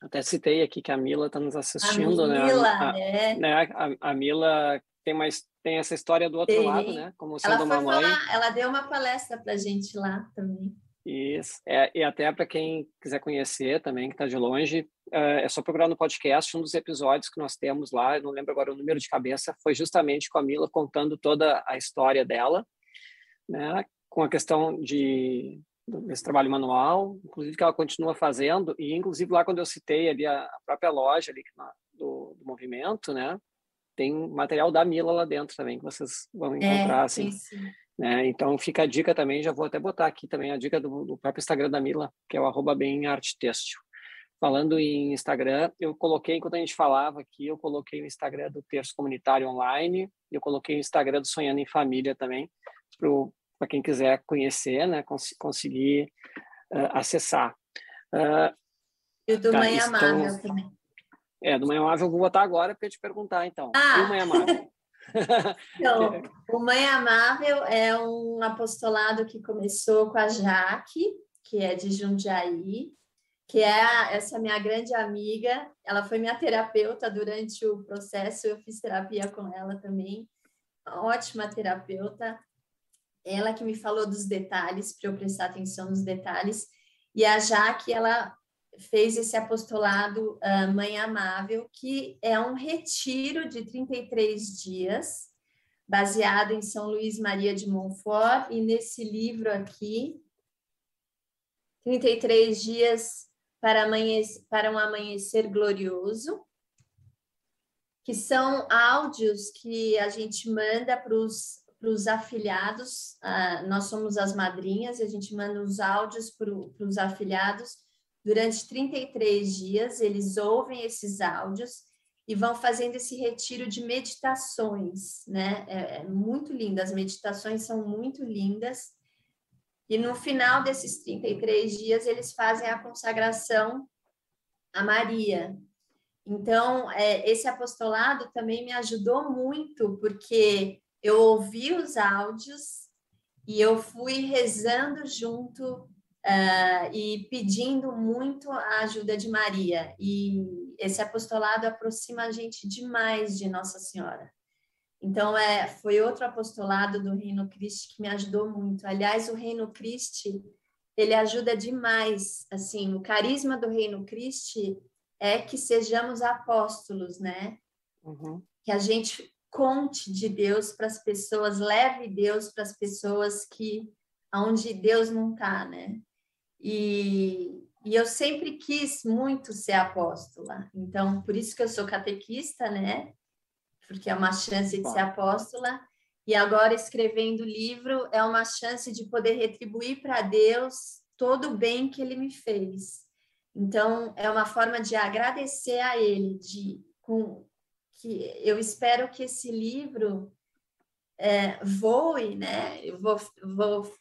até citei aqui que a Mila está nos assistindo, a né? Mila, a, né? né? A, a, Mila tem mais tem essa história do outro tem. lado, né? Como sendo ela uma mãe. Falar, ela deu uma palestra para gente lá também. Isso. É, e até para quem quiser conhecer também, que está de longe, é, é só procurar no podcast um dos episódios que nós temos lá. Não lembro agora o número de cabeça. Foi justamente com a Mila contando toda a história dela, né? Com a questão de desse trabalho manual, inclusive que ela continua fazendo, e inclusive lá quando eu citei ali a, própria loja ali do, do movimento, né, tem material da Mila lá dentro também que vocês vão é, encontrar, é, assim. Sim, sim. Né? Então fica a dica também, já vou até botar aqui também a dica do, do próprio Instagram da Mila, que é o arroba bem arte têxtil. Falando em Instagram, eu coloquei, enquanto a gente falava aqui, eu coloquei o Instagram do Terço Comunitário Online, eu coloquei o Instagram do Sonhando em Família também, para quem quiser conhecer, né, cons conseguir uh, acessar. Uh, e o do tá, Mãe estão... Amável também. É, do Mãe Amável eu vou botar agora para te perguntar, então. Ah. E o Mãe Amável? então, o Mãe Amável é um apostolado que começou com a Jaque, que é de Jundiaí, que é essa minha grande amiga. Ela foi minha terapeuta durante o processo, eu fiz terapia com ela também. Ótima terapeuta ela que me falou dos detalhes, para eu prestar atenção nos detalhes, e a Jaque, ela fez esse apostolado uh, Mãe Amável, que é um retiro de 33 dias, baseado em São Luís Maria de Montfort, e nesse livro aqui, 33 dias para, amanhecer, para um amanhecer glorioso, que são áudios que a gente manda para os para os afiliados, uh, nós somos as madrinhas e a gente manda os áudios para os afiliados durante 33 dias, eles ouvem esses áudios e vão fazendo esse retiro de meditações, né? É, é muito lindo, as meditações são muito lindas. E no final desses 33 dias, eles fazem a consagração a Maria. Então, é, esse apostolado também me ajudou muito, porque eu ouvi os áudios e eu fui rezando junto uh, e pedindo muito a ajuda de Maria. E esse apostolado aproxima a gente demais de Nossa Senhora. Então, é, foi outro apostolado do Reino Cristo que me ajudou muito. Aliás, o Reino Cristo, ele ajuda demais. Assim, o carisma do Reino Cristo é que sejamos apóstolos, né? Uhum. Que a gente conte de Deus para as pessoas, leve Deus para as pessoas que aonde Deus não está, né? E, e eu sempre quis muito ser apóstola, então por isso que eu sou catequista, né? Porque é uma chance de ser apóstola. E agora escrevendo o livro é uma chance de poder retribuir para Deus todo o bem que ele me fez. Então, é uma forma de agradecer a ele, de com, que eu espero que esse livro é, voe, né? Eu vou, vou,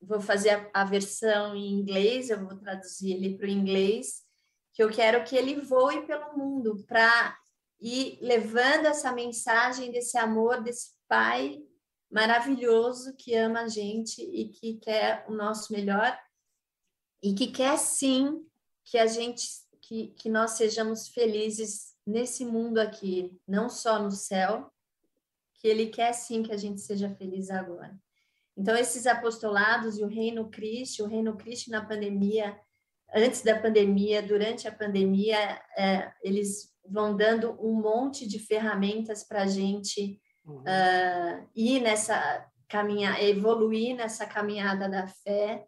vou fazer a, a versão em inglês, eu vou traduzir ele para o inglês, que eu quero que ele voe pelo mundo para ir levando essa mensagem desse amor desse pai maravilhoso que ama a gente e que quer o nosso melhor e que quer sim que a gente que, que nós sejamos felizes nesse mundo aqui, não só no céu, que ele quer sim que a gente seja feliz agora. Então esses apostolados e o Reino Cristo, o Reino Cristo na pandemia, antes da pandemia, durante a pandemia, é, eles vão dando um monte de ferramentas para a gente uhum. uh, ir nessa caminhar, evoluir nessa caminhada da fé,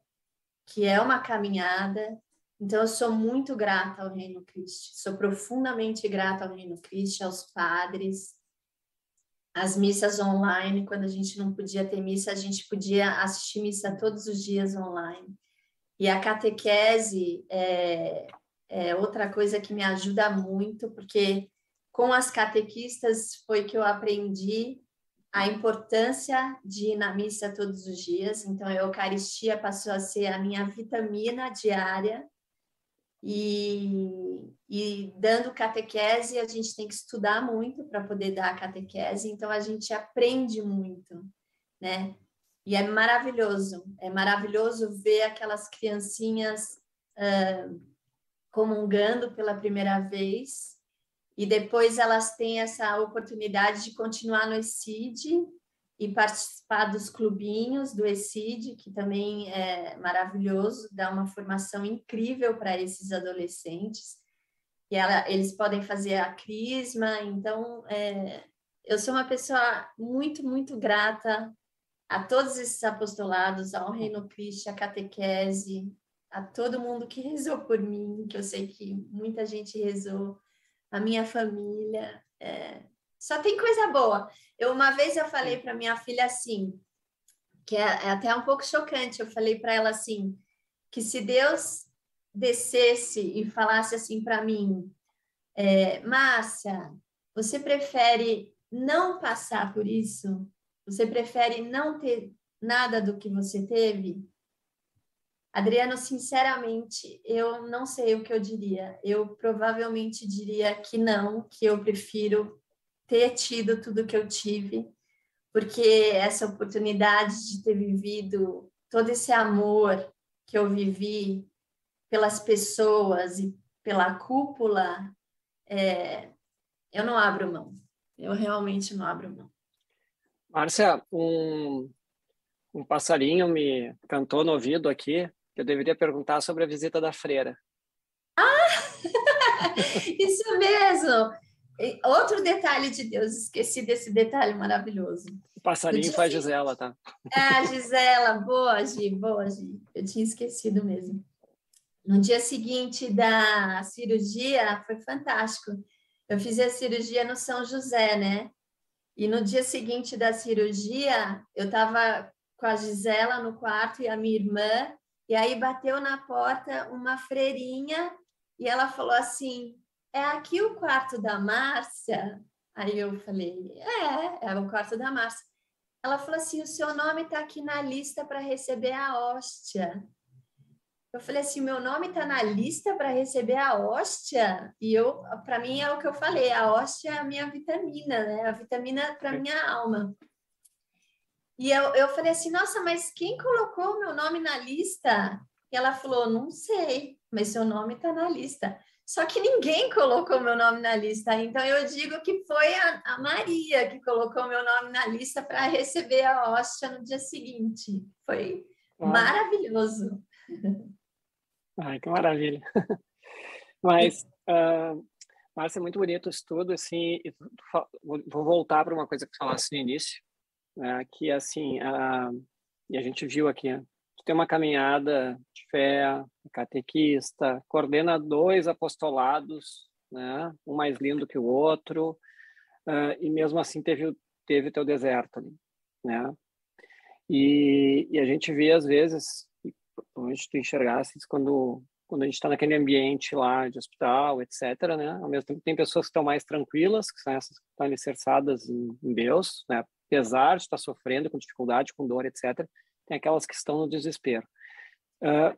que é uma caminhada. Então, eu sou muito grata ao Reino Cristo, sou profundamente grata ao Reino Cristo, aos padres, as missas online, quando a gente não podia ter missa, a gente podia assistir missa todos os dias online. E a catequese é, é outra coisa que me ajuda muito, porque com as catequistas foi que eu aprendi a importância de ir na missa todos os dias. Então, a Eucaristia passou a ser a minha vitamina diária. E, e dando catequese, a gente tem que estudar muito para poder dar a catequese, então a gente aprende muito, né? E é maravilhoso, é maravilhoso ver aquelas criancinhas uh, comungando pela primeira vez e depois elas têm essa oportunidade de continuar no ECID e participar dos clubinhos do ECID, que também é maravilhoso, dá uma formação incrível para esses adolescentes. E ela, eles podem fazer a crisma, então é, eu sou uma pessoa muito, muito grata a todos esses apostolados, ao Reino Cristo, à catequese, a todo mundo que rezou por mim, que eu sei que muita gente rezou, a minha família. É... Só tem coisa boa. Eu uma vez eu falei para minha filha assim, que é, é até um pouco chocante. Eu falei para ela assim, que se Deus descesse e falasse assim para mim, é, Márcia, você prefere não passar por isso? Você prefere não ter nada do que você teve? Adriano, sinceramente, eu não sei o que eu diria. Eu provavelmente diria que não, que eu prefiro ter tido tudo que eu tive, porque essa oportunidade de ter vivido todo esse amor que eu vivi pelas pessoas e pela cúpula, é, eu não abro mão. Eu realmente não abro mão. Márcia, um, um passarinho me cantou no ouvido aqui que eu deveria perguntar sobre a visita da freira. Ah! Isso mesmo! Outro detalhe de Deus, esqueci desse detalhe maravilhoso. O passarinho foi a Gisela, tá? É, a Gisela, boa, Gi, boa, Gi. Eu tinha esquecido mesmo. No dia seguinte da cirurgia, foi fantástico. Eu fiz a cirurgia no São José, né? E no dia seguinte da cirurgia, eu estava com a Gisela no quarto e a minha irmã, e aí bateu na porta uma freirinha e ela falou assim: É aqui o quarto da Márcia? Aí eu falei: É, é o quarto da Márcia. Ela falou assim: O seu nome está aqui na lista para receber a hóstia. Eu falei assim: Meu nome está na lista para receber a hóstia? E eu, para mim, é o que eu falei: a hóstia é a minha vitamina, né? A vitamina para minha alma. E eu, eu falei assim, nossa, mas quem colocou o meu nome na lista? E ela falou, não sei, mas seu nome está na lista. Só que ninguém colocou meu nome na lista. Então eu digo que foi a, a Maria que colocou meu nome na lista para receber a hóstia no dia seguinte. Foi maravilhoso. Ai, que maravilha. Mas, uh, Márcia, é muito bonito isso tudo, assim, vou voltar para uma coisa que falasse no início, né, que assim, a, e a gente viu aqui, né, tem uma caminhada de fé, catequista, coordena dois apostolados, né, um mais lindo que o outro, uh, e mesmo assim teve teve teu deserto ali, né? E, e a gente vê às vezes, provavelmente tu enxergasse quando quando a gente está naquele ambiente lá de hospital, etc., né? Ao mesmo tempo tem pessoas que estão mais tranquilas, que são essas que estão alicerçadas em, em Deus, né? Apesar de estar sofrendo com dificuldade, com dor, etc., tem aquelas que estão no desespero. Uh,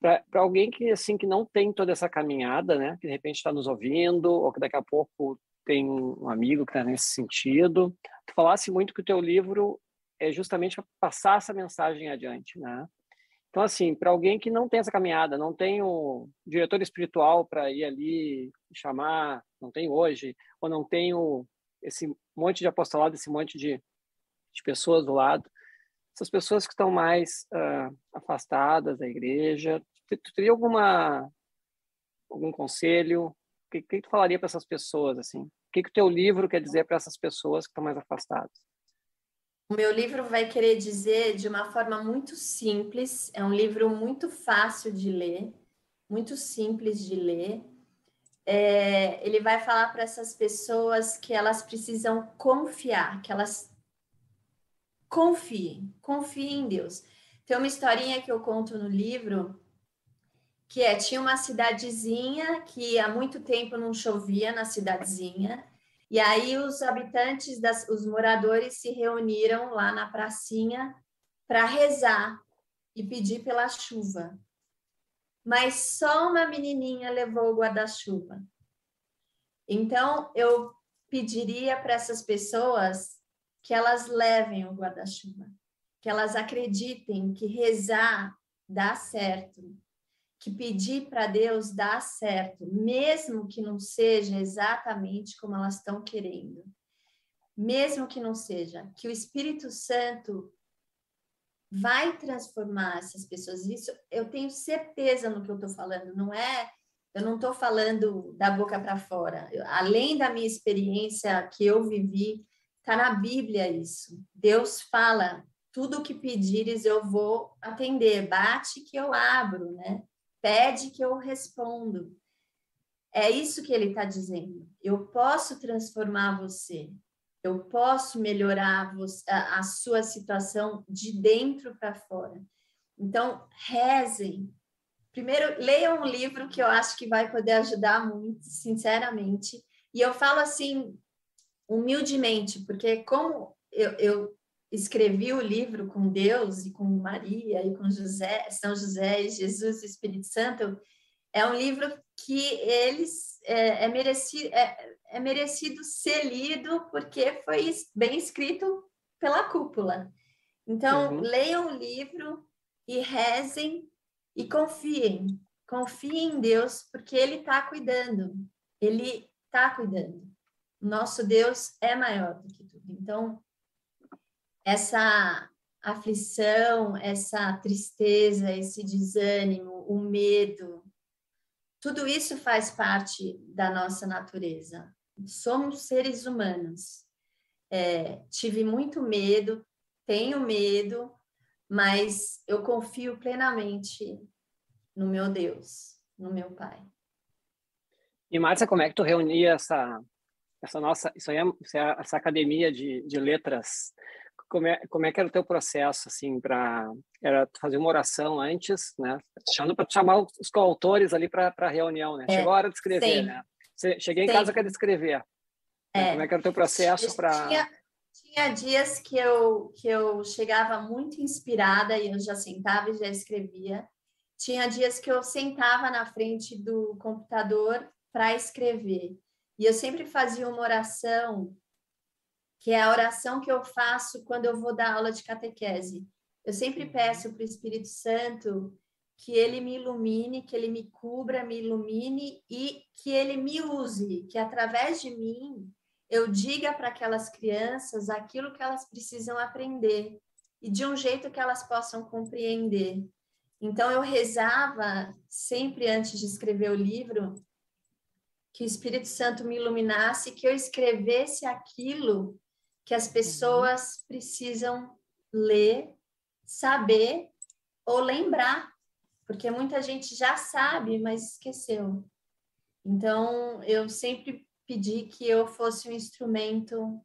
para alguém que assim que não tem toda essa caminhada, né, que de repente está nos ouvindo ou que daqui a pouco tem um amigo que está nesse sentido, tu falasse muito que o teu livro é justamente para passar essa mensagem adiante, né? Então assim, para alguém que não tem essa caminhada, não tem o diretor espiritual para ir ali chamar, não tem hoje, ou não tem o, esse monte de apostolado, esse monte de, de pessoas do lado, essas pessoas que estão mais uh, afastadas da igreja, tu, tu teria alguma algum conselho? O que, que tu falaria para essas pessoas assim? O que, que o teu livro quer dizer para essas pessoas que estão mais afastadas? O meu livro vai querer dizer de uma forma muito simples, é um livro muito fácil de ler, muito simples de ler. É, ele vai falar para essas pessoas que elas precisam confiar, que elas confiem, confiem em Deus. Tem uma historinha que eu conto no livro que é tinha uma cidadezinha que há muito tempo não chovia na cidadezinha e aí os habitantes das, os moradores se reuniram lá na pracinha para rezar e pedir pela chuva mas só uma menininha levou o guarda-chuva então eu pediria para essas pessoas que elas levem o guarda-chuva, que elas acreditem que rezar dá certo, que pedir para Deus dá certo, mesmo que não seja exatamente como elas estão querendo. Mesmo que não seja, que o Espírito Santo vai transformar essas pessoas. Isso eu tenho certeza no que eu estou falando, não é eu não estou falando da boca para fora. Eu, além da minha experiência que eu vivi, Está na Bíblia isso. Deus fala: tudo o que pedires eu vou atender. Bate que eu abro, né? Pede que eu respondo. É isso que ele está dizendo. Eu posso transformar você. Eu posso melhorar a, sua situação de dentro para fora. Então, rezem. Primeiro, leiam um livro que eu acho que vai poder ajudar muito, sinceramente. E eu falo assim, humildemente, porque como eu, eu escrevi o livro com Deus e com Maria e com José, São José e Jesus e Espírito Santo, é um livro que eles é, é, merecido, é, é merecido ser lido porque foi bem escrito pela cúpula. Então, uhum. leiam o livro e rezem e confiem. Confiem em Deus, porque Ele está cuidando. Ele está cuidando nosso Deus é maior do que tudo. Então, essa aflição, essa tristeza, esse desânimo, o medo, tudo isso faz parte da nossa natureza. Somos seres humanos. É, tive muito medo, tenho medo, mas eu confio plenamente no meu Deus, no meu Pai. E Márcia, como é que tu reunia essa essa nossa, isso aí é, isso é essa academia de, de letras, como é, como é que era o teu processo, assim, para era fazer uma oração antes, né? Chamando para chamar os coautores ali para a reunião, né? É, Chegou a hora de escrever, sim. né? cheguei em sim. casa quero escrever. É. Como é que era o teu processo para tinha dias que eu que eu chegava muito inspirada e eu já sentava e já escrevia. Tinha dias que eu sentava na frente do computador para escrever. E eu sempre fazia uma oração, que é a oração que eu faço quando eu vou dar aula de catequese. Eu sempre uhum. peço para o Espírito Santo que ele me ilumine, que ele me cubra, me ilumine e que ele me use, que através de mim eu diga para aquelas crianças aquilo que elas precisam aprender e de um jeito que elas possam compreender. Então eu rezava sempre antes de escrever o livro que o Espírito Santo me iluminasse, que eu escrevesse aquilo que as pessoas precisam ler, saber ou lembrar, porque muita gente já sabe, mas esqueceu. Então, eu sempre pedi que eu fosse um instrumento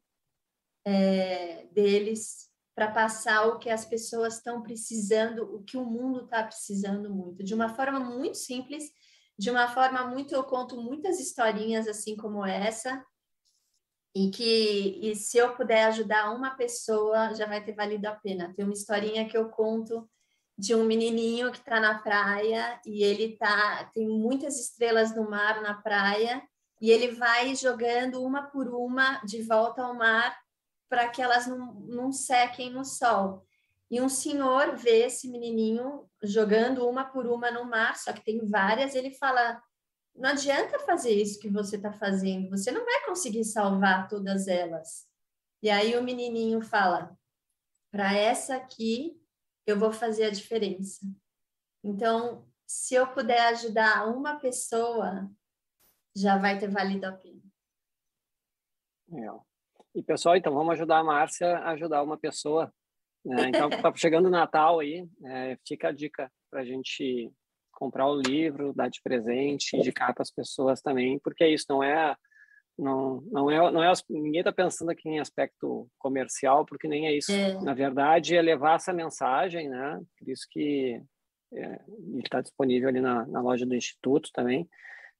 é, deles para passar o que as pessoas estão precisando, o que o mundo está precisando muito, de uma forma muito simples, de uma forma muito eu conto muitas historinhas assim como essa e que e se eu puder ajudar uma pessoa já vai ter valido a pena. Tem uma historinha que eu conto de um menininho que está na praia e ele tá tem muitas estrelas no mar na praia e ele vai jogando uma por uma de volta ao mar para que elas não, não sequem no sol. E um senhor vê esse menininho jogando uma por uma no mar, só que tem várias, ele fala: não adianta fazer isso que você está fazendo, você não vai conseguir salvar todas elas. E aí o menininho fala: para essa aqui eu vou fazer a diferença. Então, se eu puder ajudar uma pessoa, já vai ter valido a pena. É. E pessoal, então vamos ajudar a Márcia a ajudar uma pessoa. Né? Então, está chegando o Natal aí, é, fica a dica para a gente comprar o livro, dar de presente, indicar para as pessoas também, porque é isso, não é não, não é, não é ninguém está pensando aqui em aspecto comercial, porque nem é isso. É. Na verdade, é levar essa mensagem, né? Por isso que é, está disponível ali na, na loja do Instituto também,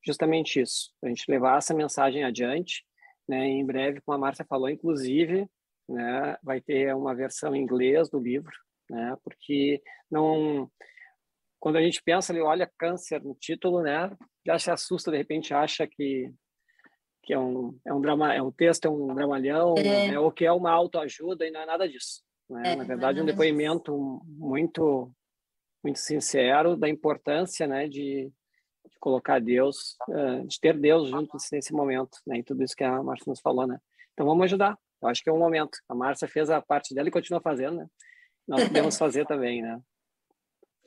justamente isso, a gente levar essa mensagem adiante, né? Em breve, como a Márcia falou, inclusive, né? Vai ter uma versão em inglês do livro, né? Porque não quando a gente pensa ali, olha câncer no título, né? Já se assusta de repente, acha que que é um é um drama, é um texto, é um dramalhão, é. Né? ou que é uma autoajuda e não é nada disso. Né? É, Na verdade, é um depoimento disso. muito muito sincero da importância, né, de, de colocar Deus, uh, de ter Deus junto nesse momento, né, e tudo isso que a Márcia nos falou, né. Então vamos ajudar. Eu acho que é um momento. A Márcia fez a parte dela e continua fazendo, né. Nós podemos fazer também, né.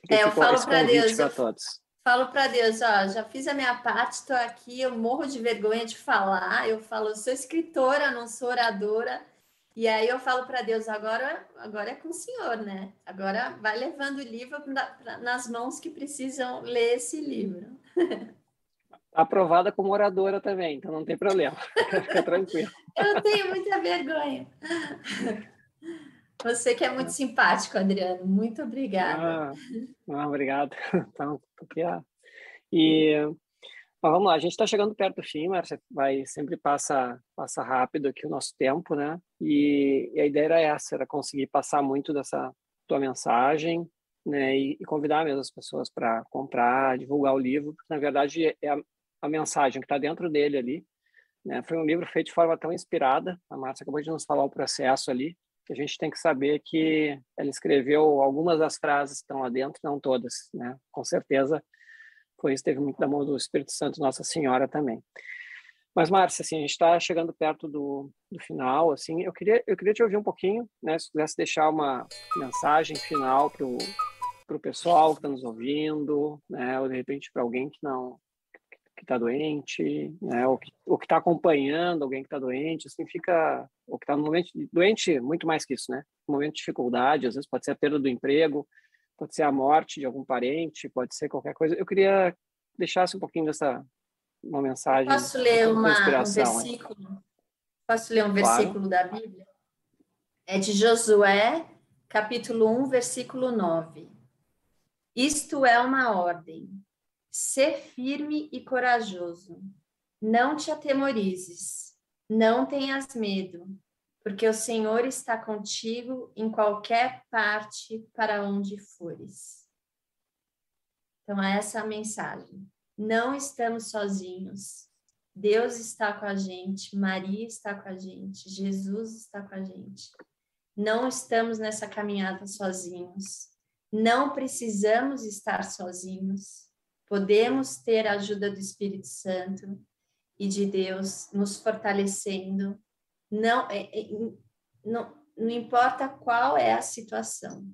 é, eu falo para Deus. Eu todos. Falo para Deus, ó, já fiz a minha parte, estou aqui, eu morro de vergonha de falar. Eu falo, eu sou escritora, não sou oradora. E aí eu falo para Deus, agora, agora é com o Senhor, né? Agora vai levando o livro pra, pra, nas mãos que precisam ler esse livro. Aprovada como oradora também, então não tem problema. Fica tranquilo. Eu tenho muita vergonha. Você que é muito simpático, Adriano. Muito obrigada. Ah, ah obrigado. Então, e mas vamos lá, a gente está chegando perto do fim, Márcia, vai sempre passa passa rápido aqui o nosso tempo, né? E, e, a ideia era essa, era conseguir passar muito dessa tua mensagem, né? E, e convidar mesmo as pessoas para comprar, divulgar o livro, porque na verdade é a, a mensagem que está dentro dele ali, né? Foi um livro feito de forma tão inspirada, a Márcia acabou de nos falar o processo ali, que a gente tem que saber que ela escreveu algumas das frases que estão lá dentro, não todas, né? Com certeza foi isso, teve muito da mão do Espírito Santo, Nossa Senhora também. Mas, Márcia, assim, a gente está chegando perto do, do final, assim, eu queria, eu queria te ouvir um pouquinho, né? Se pudesse deixar uma mensagem final para o pessoal que está nos ouvindo, né? Ou, de repente, para alguém que não que está doente, né, ou que está acompanhando alguém que está doente, assim fica, ou que está no momento doente, muito mais que isso, né? Um momento de dificuldade, às vezes pode ser a perda do emprego, pode ser a morte de algum parente, pode ser qualquer coisa. Eu queria deixasse um pouquinho dessa uma mensagem. Posso ler uma, um versículo? Posso ler um versículo claro. da Bíblia? É de Josué, capítulo 1, versículo 9. Isto é uma ordem Ser firme e corajoso. Não te atemorizes. Não tenhas medo, porque o Senhor está contigo em qualquer parte para onde fores. Então, é essa a mensagem. Não estamos sozinhos. Deus está com a gente, Maria está com a gente, Jesus está com a gente. Não estamos nessa caminhada sozinhos. Não precisamos estar sozinhos podemos ter a ajuda do Espírito Santo e de Deus nos fortalecendo. Não, é, é, não, não importa qual é a situação,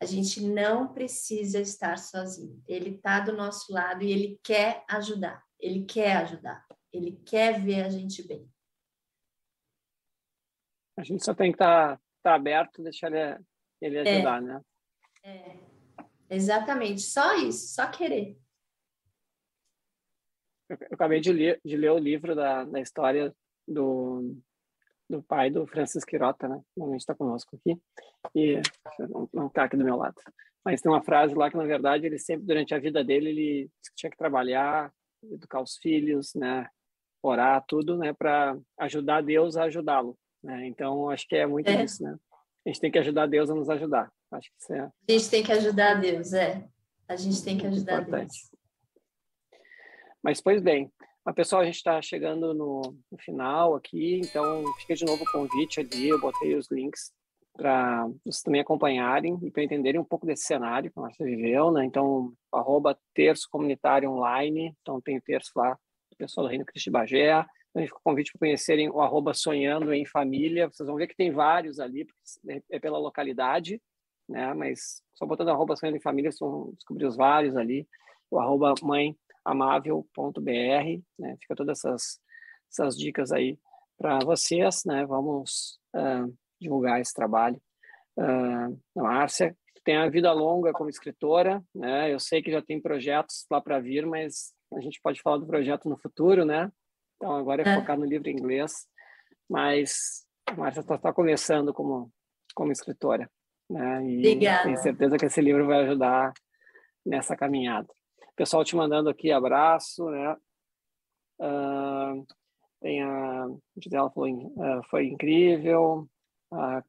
a gente não precisa estar sozinho. Ele está do nosso lado e ele quer ajudar. Ele quer ajudar. Ele quer ver a gente bem. A gente só tem que estar tá, tá aberto, deixar ele, ele é. ajudar, é, né? É, exatamente. Só isso, só querer. Eu acabei de ler, de ler o livro da, da história do, do pai do Francis Quirota, né? Normalmente está conosco aqui. E não está aqui do meu lado. Mas tem uma frase lá que, na verdade, ele sempre, durante a vida dele, ele tinha que trabalhar, educar os filhos, né? Orar, tudo, né? Para ajudar Deus a ajudá-lo. Né? Então, acho que é muito é. isso, né? A gente tem que ajudar Deus a nos ajudar. Acho que isso é... A gente tem que ajudar Deus, é. A gente tem que ajudar Importante. Deus. Mas, pois bem, a pessoal, a gente está chegando no, no, final aqui, então fica de novo o convite ali, eu botei os links para vocês também acompanharem e para entenderem um pouco desse cenário que a Márcia viveu, né? Então, arroba terço comunitário online, então tem o terço lá, o pessoal do Reino Cristo de Bagé, então, fica o convite para conhecerem o arroba sonhando em família, vocês vão ver que tem vários ali, é pela localidade, né? Mas só botando arroba sonhando em família, vocês vão descobrir os vários ali, o arroba mãe amável.br, né? Fica todas essas, essas dicas aí para vocês, né? Vamos uh, divulgar esse trabalho. Uh, a Márcia tem a vida longa como escritora, né? Eu sei que já tem projetos lá para vir, mas a gente pode falar do projeto no futuro, né? Então agora é, é. focar no livro em inglês, mas a Márcia está tá começando como como escritora, né? E Obrigada. tenho certeza que esse livro vai ajudar nessa caminhada pessoal te mandando aqui abraço, né? Uh, tem a, a dela falou, uh, foi incrível. A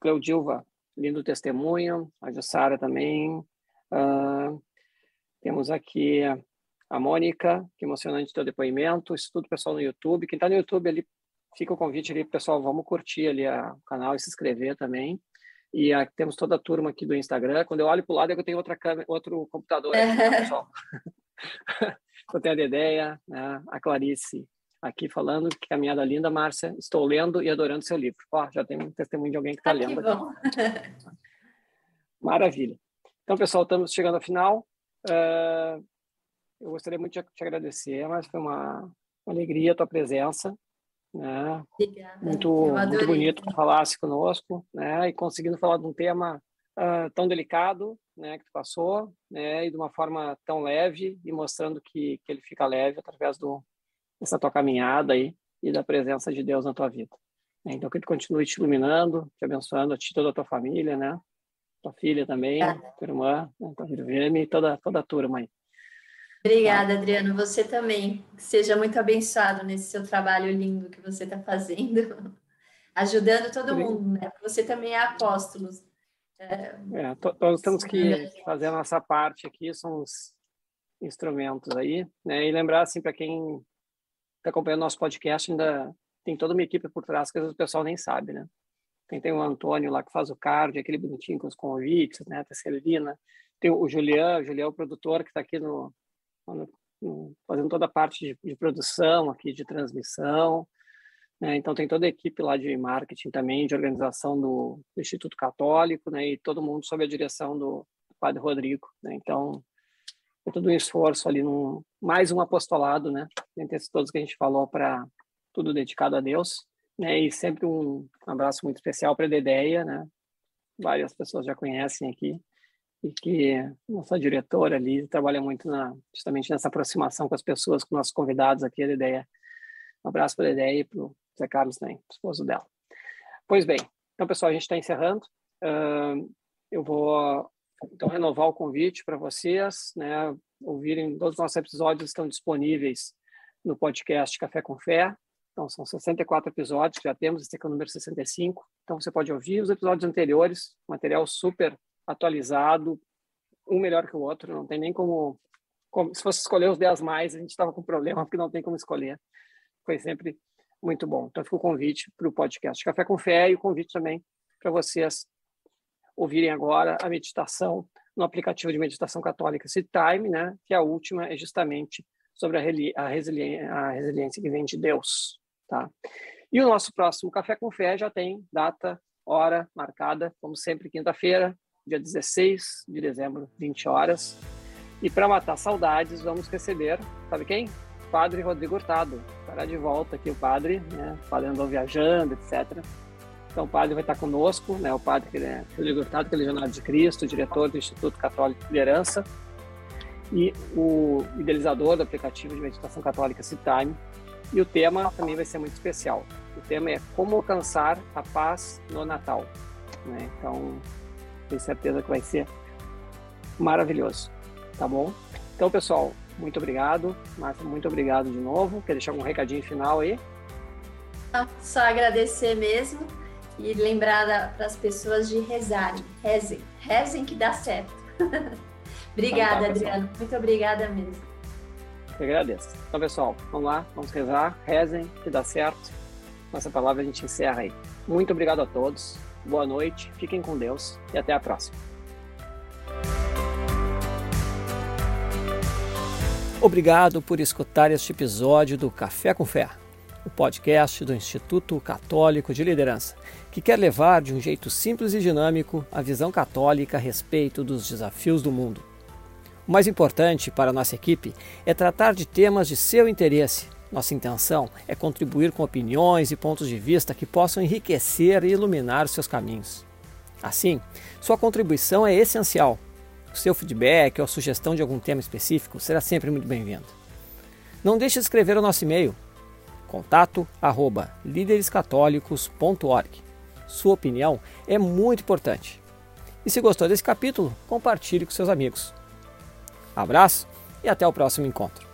Cleudilva, lindo testemunho. A Jussara também. Uh, temos aqui a Mônica, que emocionante teu depoimento. Isso tudo, pessoal, no YouTube. Quem está no YouTube ali, fica o convite ali, pessoal, vamos curtir ali a, o canal e se inscrever também. E a, temos toda a turma aqui do Instagram. Quando eu olho para o lado, é que eu tenho outra câmera, outro computador aqui, tá, pessoal. eu tenho a Dedeia, né, a Clarice aqui falando, que caminhada linda, Márcia. Estou lendo e adorando seu livro. Ó, já tem um testemunho de alguém que está ah, lendo. aqui. Maravilha. Então, pessoal, estamos chegando ao final. Uh, eu gostaria muito de te agradecer, mas foi uma, uma alegria a tua presença né? Obrigada. Muito, muito bonito que falasse conosco, né? E conseguindo falar de um tema uh, tão delicado, né? Que tu passou, né? E de uma forma tão leve e mostrando que, que ele fica leve através do dessa tua caminhada aí e da presença de Deus na tua vida. Então que ele continue te iluminando, te abençoando a ti toda a tua família, né? Tua filha também, tua irmã, né? tua irmã e toda toda a turma aí. Obrigada, Adriano. Você também. Seja muito abençoado nesse seu trabalho lindo que você está fazendo, ajudando todo mundo, né? Você também é apóstolo. É, é, todos temos que fazer a nossa parte aqui, são os instrumentos aí, né? E lembrar, assim, para quem está acompanhando nosso podcast, ainda tem toda uma equipe por trás que às vezes o pessoal nem sabe, né? Tem, tem o Antônio lá que faz o card, aquele bonitinho com os convites, né? A Celina. Tem o Julião, o Julião é o produtor que está aqui no, fazendo toda a parte de, de produção aqui, de transmissão. Né? Então, tem toda a equipe lá de marketing também, de organização do, Instituto Católico, né? e todo mundo sob a direção do Padre Rodrigo. Né? Então, é todo um esforço ali, num, mais um apostolado, né? entre esses todos que a gente falou, para tudo dedicado a Deus. Né? E sempre um abraço muito especial para a Dedeia, né? várias pessoas já conhecem aqui, e que nossa diretora ali trabalha muito na, justamente nessa aproximação com as pessoas, com nossos convidados aqui, a. Um abraço para a e para o Zé Carlos também, esposo dela. Pois bem, então pessoal, a gente está encerrando. Uh, eu vou então renovar o convite para vocês, né, ouvirem todos os nossos episódios estão disponíveis no podcast Café com Fé. Então são 64 episódios que já temos, esse aqui é o número 65. Então você pode ouvir os episódios anteriores, material super atualizado, um melhor que o outro, não tem nem como, como se fosse escolher os 10 mais, a gente estava com problema porque não tem como escolher. Foi sempre muito bom. Então fica o convite para o podcast Café com Fé e o convite também para vocês ouvirem agora a meditação no aplicativo de meditação católica Seed Time, né? Que a última é justamente sobre a, a, resiliência, a resiliência que vem de Deus, tá? E o nosso próximo Café com Fé já tem data, hora marcada, como sempre, quinta-feira, dia 16 de dezembro, 20 horas. E para matar saudades, vamos receber, sabe quem? Padre Rodrigo Hurtado. Estará de volta aqui o padre, né? O padre andou viajando, etc. Então o padre vai estar conosco, né? O padre que é Rodrigo Hurtado, que é legionário de Cristo, diretor do Instituto Católico de Liderança e o idealizador do aplicativo de meditação católica Citime. E o tema também vai ser muito especial. O tema é como alcançar a paz no Natal. Né? Então, tenho certeza que vai ser maravilhoso. Tá bom? Então, pessoal, muito obrigado. Márcia, muito obrigado de novo. Quer deixar um recadinho final aí? Só agradecer mesmo e lembrar para as pessoas de rezarem. Rezem. Rezem que dá certo. obrigada, então tá, Adriano. Muito obrigada mesmo. Eu agradeço. Então, pessoal, vamos lá, vamos rezar. Rezem que dá certo. Nossa palavra a gente encerra aí. Muito obrigado a todos. Boa noite, fiquem com Deus e até a próxima. Obrigado por escutar este episódio do Café com Fé, o podcast do Instituto Católico de Liderança, que quer levar de um jeito simples e dinâmico a visão católica a respeito dos desafios do mundo. O mais importante para a nossa equipe é tratar de temas de seu interesse. Nossa intenção é contribuir com opiniões e pontos de vista que possam enriquecer e iluminar os seus caminhos. Assim, sua contribuição é essencial o seu feedback ou sugestão de algum tema específico será sempre muito bem-vindo. Não deixe de escrever o nosso e-mail contato arroba líderescatólicos.org. Sua opinião é muito importante. E se gostou desse capítulo, compartilhe com seus amigos. Abraço e até o próximo encontro.